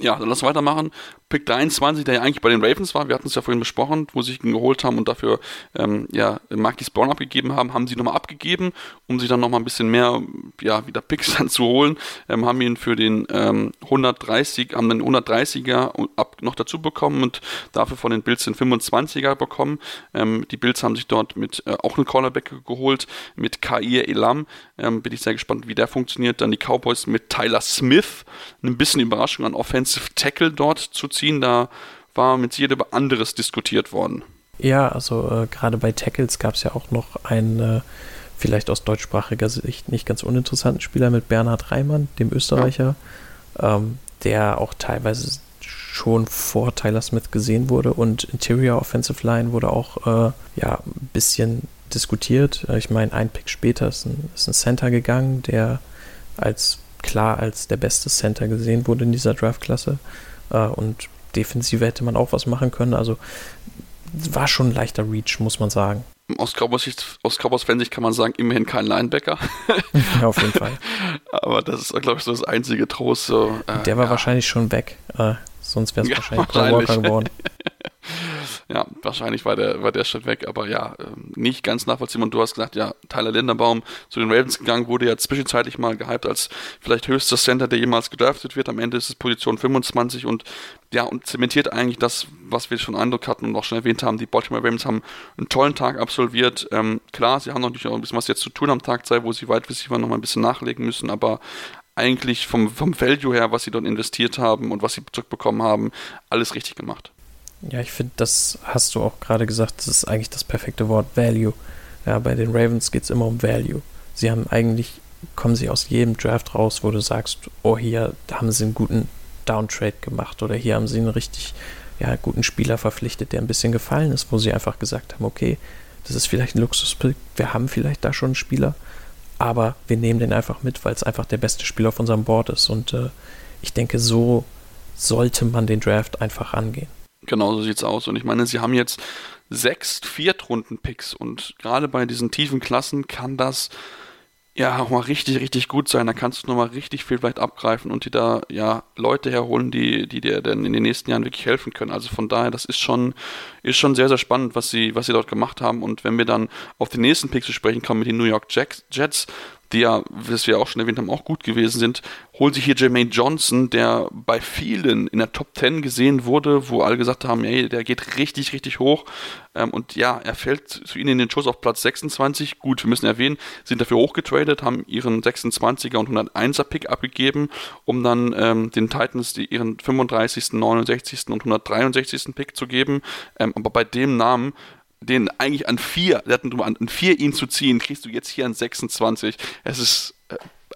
ja, dann lass weitermachen. Pick 23, der ja eigentlich bei den Ravens war, wir hatten es ja vorhin besprochen, wo sie ihn geholt haben und dafür ähm, ja, Marquis Brown abgegeben haben, haben sie nochmal abgegeben, um sich dann nochmal ein bisschen mehr, ja, wieder Picks dann zu holen, ähm, haben ihn für den ähm, 130, haben den 130er ab, noch dazu bekommen und dafür von den Bills den 25er bekommen. Ähm, die Bills haben sich dort mit äh, auch einen Cornerback geholt, mit Kair Elam, ähm, bin ich sehr gespannt, wie der funktioniert. Dann die Cowboys mit Tyler Smith, ein bisschen Überraschung an Offensive Tackle dort zu ziehen. Da war mit über anderes diskutiert worden. Ja, also äh, gerade bei Tackles gab es ja auch noch einen, äh, vielleicht aus deutschsprachiger Sicht nicht ganz uninteressanten Spieler mit Bernhard Reimann, dem Österreicher, ja. ähm, der auch teilweise schon vor Tyler Smith gesehen wurde und Interior Offensive Line wurde auch äh, ja, ein bisschen diskutiert. Äh, ich meine, ein Pick später ist ein, ist ein Center gegangen, der als klar als der beste Center gesehen wurde in dieser Draftklasse. Und Defensive hätte man auch was machen können. Also war schon ein leichter Reach, muss man sagen. Aus Cowboys-Fansicht kann man sagen, immerhin kein Linebacker. ja, auf jeden Fall. Aber das ist, glaube ich, so das einzige Trost. So, äh, Der war ja. wahrscheinlich schon weg. Äh, sonst wäre es ja, wahrscheinlich Paul Walker geworden. ja, wahrscheinlich war der, war der Schritt weg, aber ja, ähm, nicht ganz nachvollziehbar. Und du hast gesagt, ja, Tyler Linderbaum zu den Ravens gegangen, wurde ja zwischenzeitlich mal gehypt als vielleicht höchster Center, der jemals gedraftet wird. Am Ende ist es Position 25 und ja, und zementiert eigentlich das, was wir schon Eindruck hatten und auch schon erwähnt haben. Die Baltimore Ravens haben einen tollen Tag absolviert. Ähm, klar, sie haben natürlich auch ein bisschen was jetzt zu tun am Tag zwei, wo sie weit Receiver noch mal ein bisschen nachlegen müssen, aber eigentlich vom, vom Value her, was sie dort investiert haben und was sie zurückbekommen haben, alles richtig gemacht. Ja, ich finde, das hast du auch gerade gesagt, das ist eigentlich das perfekte Wort, Value. Ja, bei den Ravens geht es immer um Value. Sie haben eigentlich, kommen sie aus jedem Draft raus, wo du sagst, oh, hier haben sie einen guten Downtrade gemacht oder hier haben sie einen richtig ja, guten Spieler verpflichtet, der ein bisschen gefallen ist, wo sie einfach gesagt haben, okay, das ist vielleicht ein Luxuspick, wir haben vielleicht da schon einen Spieler, aber wir nehmen den einfach mit, weil es einfach der beste Spieler auf unserem Board ist. Und äh, ich denke, so sollte man den Draft einfach angehen. Genau so sieht es aus. Und ich meine, sie haben jetzt sechs Viertrunden-Picks und gerade bei diesen tiefen Klassen kann das ja auch mal richtig, richtig gut sein. Da kannst du nochmal richtig viel vielleicht abgreifen und dir da ja Leute herholen, die, die dir dann in den nächsten Jahren wirklich helfen können. Also von daher, das ist schon, ist schon sehr, sehr spannend, was sie, was sie dort gemacht haben. Und wenn wir dann auf den nächsten Pick zu sprechen kommen mit den New York Jets, die ja, was wir auch schon erwähnt haben, auch gut gewesen sind, holen sich hier Jermaine Johnson, der bei vielen in der Top 10 gesehen wurde, wo alle gesagt haben, ey, der geht richtig, richtig hoch. Ähm, und ja, er fällt zu ihnen in den Schuss auf Platz 26. Gut, wir müssen erwähnen, sind dafür hochgetradet, haben ihren 26er und 101er Pick abgegeben, um dann ähm, den Titans die, ihren 35., 69. und 163. Pick zu geben. Ähm, aber bei dem Namen den eigentlich an vier, der hatten an, an vier ihn zu ziehen, kriegst du jetzt hier an 26. Es ist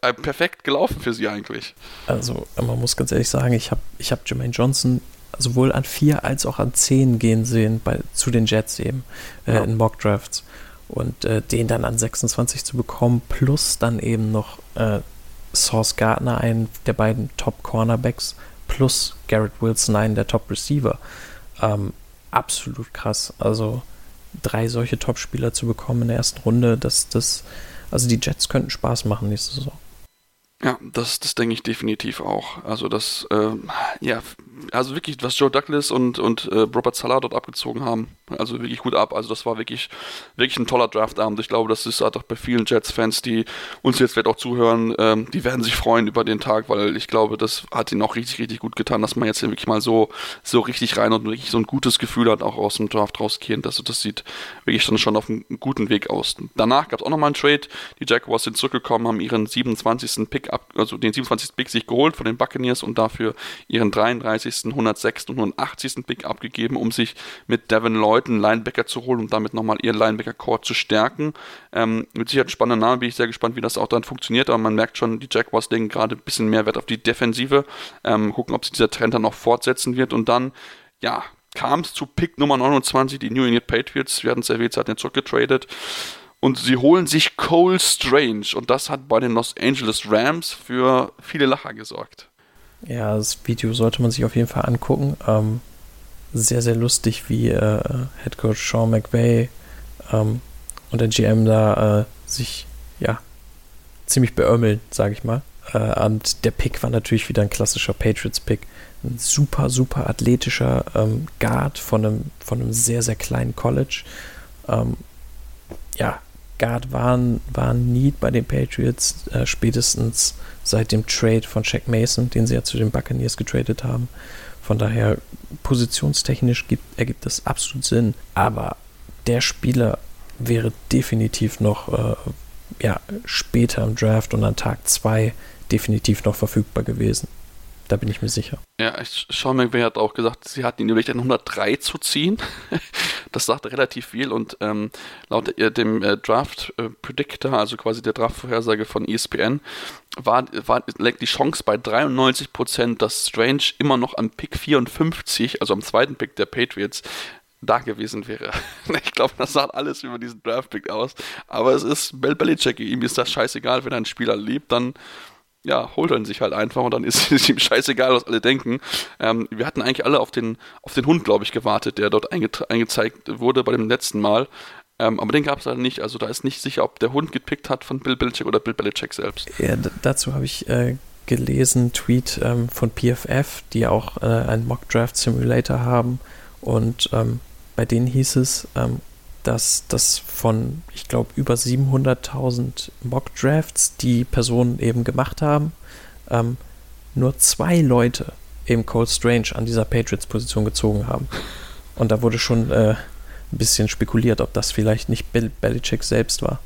äh, perfekt gelaufen für sie eigentlich. Also, man muss ganz ehrlich sagen, ich habe ich hab Jermaine Johnson sowohl an vier als auch an zehn gehen sehen bei, zu den Jets eben äh, ja. in Mock Drafts. Und äh, den dann an 26 zu bekommen, plus dann eben noch äh, Source Gardner, einen der beiden Top Cornerbacks, plus Garrett Wilson, einen der Top Receiver. Ähm, absolut krass. Also drei solche Top-Spieler zu bekommen in der ersten Runde, das, das, also die Jets könnten Spaß machen nächste Saison. Ja, das, das denke ich definitiv auch. Also das, äh, ja, also wirklich, was Joe Douglas und, und äh, Robert Salah dort abgezogen haben, also wirklich gut ab. Also das war wirklich, wirklich ein toller Draftabend. Ich glaube, das ist halt auch bei vielen Jets-Fans, die uns jetzt vielleicht auch zuhören, ähm, die werden sich freuen über den Tag, weil ich glaube, das hat ihnen auch richtig, richtig gut getan, dass man jetzt hier wirklich mal so, so richtig rein und wirklich so ein gutes Gefühl hat, auch aus dem Draft rausgehend. Also das sieht wirklich dann schon auf einem guten Weg aus. Danach gab es auch nochmal einen Trade. Die Jaguars sind zurückgekommen, haben ihren 27. Pick ab, also den 27. Pick sich geholt von den Buccaneers und dafür ihren 33., 106. und 180. Pick abgegeben, um sich mit Devin Lloyd einen Linebacker zu holen und damit nochmal ihren Linebacker-Core zu stärken. Ähm, mit Sicherheit ein spannender Name, bin ich sehr gespannt, wie das auch dann funktioniert, aber man merkt schon, die Jaguars legen gerade ein bisschen mehr Wert auf die Defensive, ähm, gucken, ob sich dieser Trend dann noch fortsetzen wird und dann, ja, kam es zu Pick Nummer 29, die New England Patriots, wir hatten es erwähnt, sie hatten zurückgetradet und sie holen sich Cole Strange und das hat bei den Los Angeles Rams für viele Lacher gesorgt. Ja, das Video sollte man sich auf jeden Fall angucken. Ähm, sehr, sehr lustig, wie äh, Head Coach Sean McVay ähm, und der GM da äh, sich ja ziemlich beömmeln, sage ich mal. Äh, und der Pick war natürlich wieder ein klassischer Patriots-Pick. Ein super, super athletischer ähm, Guard von einem, von einem sehr, sehr kleinen College. Ähm, ja, Guard waren, waren Need bei den Patriots, äh, spätestens seit dem Trade von Shaq Mason, den sie ja zu den Buccaneers getradet haben. Von daher, positionstechnisch gibt, ergibt das absolut Sinn. Aber der Spieler wäre definitiv noch äh, ja, später im Draft und an Tag 2 definitiv noch verfügbar gewesen. Da bin ich mir sicher. Ja, Sean McVay hat auch gesagt, sie hatten ihn überlegt, einen 103 zu ziehen. Das sagt relativ viel und ähm, laut dem äh, Draft äh, Predictor, also quasi der Draft-Vorhersage von ESPN, war, war, lag die Chance bei 93%, dass Strange immer noch am Pick 54, also am zweiten Pick der Patriots, da gewesen wäre. Ich glaube, das sagt alles über diesen Draft-Pick aus. Aber es ist Bel Belichick, ihm ist das scheißegal, wenn ein Spieler lebt, dann ja, holt er sich halt einfach und dann ist es ihm scheißegal, was alle denken. Ähm, wir hatten eigentlich alle auf den, auf den Hund, glaube ich, gewartet, der dort einge eingezeigt wurde bei dem letzten Mal. Ähm, aber den gab es halt nicht. Also da ist nicht sicher, ob der Hund gepickt hat von Bill Belichick oder Bill Belichick selbst. Ja, dazu habe ich äh, gelesen, Tweet ähm, von PFF, die auch äh, einen Mock Draft Simulator haben. Und ähm, bei denen hieß es, ähm, dass das von, ich glaube, über 700.000 Mock-Drafts, die Personen eben gemacht haben, ähm, nur zwei Leute eben Cold Strange an dieser Patriots-Position gezogen haben. Und da wurde schon äh, ein bisschen spekuliert, ob das vielleicht nicht Bill Belichick selbst war.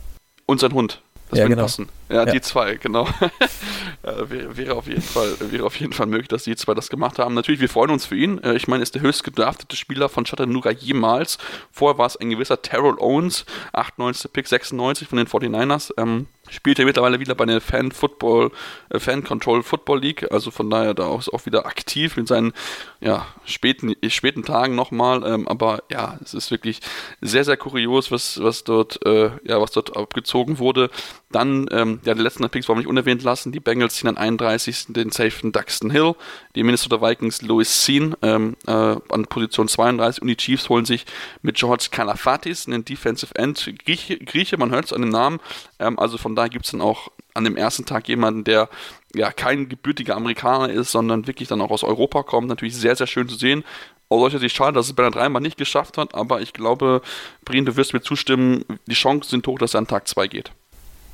Und sein Hund. Das ja, genau. passen. Ja, ja, die zwei, genau. äh, wäre, wäre, auf jeden Fall, wäre auf jeden Fall möglich, dass die zwei das gemacht haben. Natürlich, wir freuen uns für ihn. Äh, ich meine, er ist der höchst gedraftete Spieler von Chattanooga jemals. Vorher war es ein gewisser Terrell Owens, 98. Pick 96 von den 49ers. Ähm, spielt er mittlerweile wieder bei der Fan Football, äh, Fan Control Football League, also von daher da auch, auch wieder aktiv mit seinen ja, späten, späten Tagen nochmal, ähm, aber ja, es ist wirklich sehr, sehr kurios, was, was dort, äh, ja, was dort abgezogen wurde. Dann, ähm, ja, die letzten Picks wollen wir nicht unerwähnt lassen, die Bengals ziehen an 31. den Safen Duxton Hill, die Minnesota Vikings Louis Sean ähm, äh, an Position 32 und die Chiefs holen sich mit George Kalafatis, einen Defensive End, Grieche, Grieche man hört es an dem Namen, ähm, also von da gibt es dann auch an dem ersten Tag jemanden, der ja kein gebürtiger Amerikaner ist, sondern wirklich dann auch aus Europa kommt. Natürlich sehr, sehr schön zu sehen. Aus solcher Sicht schade, dass es Bernhard Reimer nicht geschafft hat, aber ich glaube, Brien, du wirst mir zustimmen, die Chancen sind hoch, dass er an Tag 2 geht.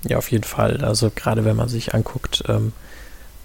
Ja, auf jeden Fall. Also gerade wenn man sich anguckt, ähm,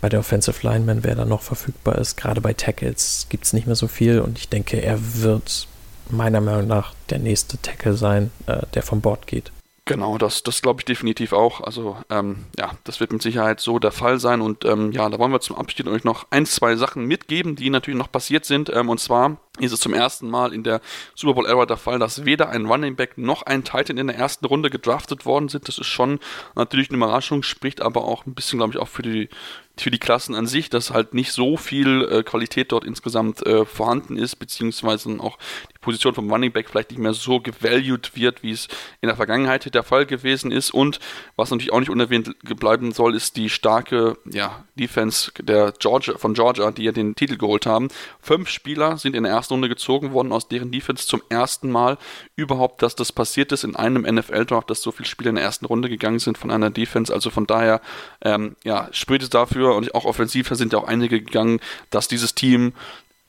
bei der Offensive Lineman, wer da noch verfügbar ist, gerade bei Tackles gibt es nicht mehr so viel und ich denke, er wird meiner Meinung nach der nächste Tackle sein, äh, der vom Bord geht. Genau, das, das glaube ich definitiv auch. Also ähm, ja, das wird mit Sicherheit so der Fall sein. Und ähm, ja, da wollen wir zum Abschied euch noch ein, zwei Sachen mitgeben, die natürlich noch passiert sind. Ähm, und zwar ist es zum ersten Mal in der Super Bowl Era der Fall, dass weder ein Running Back noch ein Titan in der ersten Runde gedraftet worden sind. Das ist schon natürlich eine Überraschung, spricht aber auch ein bisschen, glaube ich, auch für die für die Klassen an sich, dass halt nicht so viel äh, Qualität dort insgesamt äh, vorhanden ist, beziehungsweise auch die Position vom Running Back vielleicht nicht mehr so gevalued wird, wie es in der Vergangenheit der Fall gewesen ist. Und was natürlich auch nicht unerwähnt bleiben soll, ist die starke ja, Defense der Georgia, von Georgia, die ja den Titel geholt haben. Fünf Spieler sind in der ersten Runde gezogen worden, aus deren Defense zum ersten Mal überhaupt, dass das passiert ist in einem NFL-Draft, dass so viele Spieler in der ersten Runde gegangen sind von einer Defense. Also von daher, ähm, ja, spricht es dafür, dafür und auch offensiv sind ja auch einige gegangen, dass dieses Team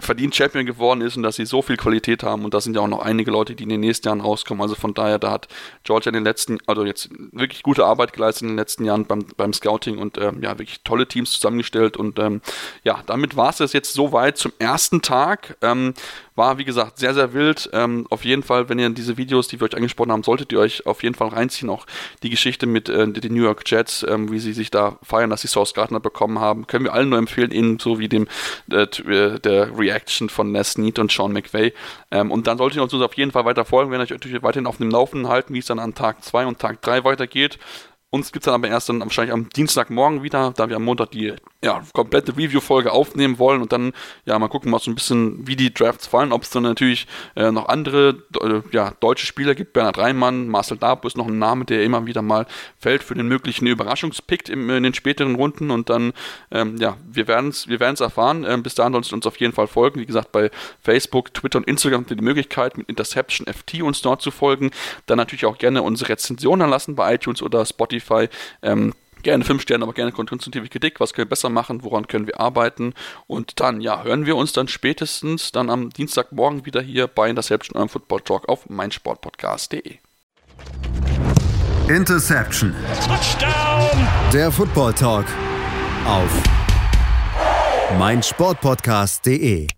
verdient Champion geworden ist und dass sie so viel Qualität haben und da sind ja auch noch einige Leute, die in den nächsten Jahren rauskommen. Also von daher, da hat Georgia in den letzten, also jetzt wirklich gute Arbeit geleistet in den letzten Jahren beim, beim Scouting und ähm, ja, wirklich tolle Teams zusammengestellt und ähm, ja, damit war es jetzt soweit zum ersten Tag. Ähm, war, wie gesagt, sehr, sehr wild. Ähm, auf jeden Fall, wenn ihr diese Videos, die wir euch angesprochen haben, solltet ihr euch auf jeden Fall reinziehen. Auch die Geschichte mit äh, den New York Jets, ähm, wie sie sich da feiern, dass sie Source Gardner bekommen haben, können wir allen nur empfehlen, ihnen so wie dem äh, äh der Reaction von Les Need und Sean McVay. Ähm, und dann solltet ihr uns auf jeden Fall weiter folgen, wenn ihr euch natürlich weiterhin auf dem Laufenden halten, wie es dann an Tag 2 und Tag 3 weitergeht. Uns gibt es dann aber erst dann wahrscheinlich am Dienstagmorgen wieder, da wir am Montag die ja, komplette Review-Folge aufnehmen wollen und dann ja mal gucken, was so ein bisschen, wie die Drafts fallen, ob es dann natürlich äh, noch andere äh, ja, deutsche Spieler gibt. Bernhard Reimann, Marcel Darbo ist noch ein Name, der immer wieder mal fällt für den möglichen Überraschungspick in den späteren Runden und dann, ähm, ja, wir werden es wir werden's erfahren. Ähm, bis dahin solltet ihr uns auf jeden Fall folgen. Wie gesagt, bei Facebook, Twitter und Instagram habt ihr die Möglichkeit, mit Interception FT uns dort zu folgen. Dann natürlich auch gerne unsere Rezensionen lassen bei iTunes oder Spotify. Ähm, Gerne fünf Sterne, aber gerne konstruktive Kritik. Was können wir besser machen? Woran können wir arbeiten? Und dann, ja, hören wir uns dann spätestens dann am Dienstagmorgen wieder hier bei Interception, eurem Football Talk auf meinsportpodcast.de. Interception. Touchdown. Der Football Talk auf meinsportpodcast.de.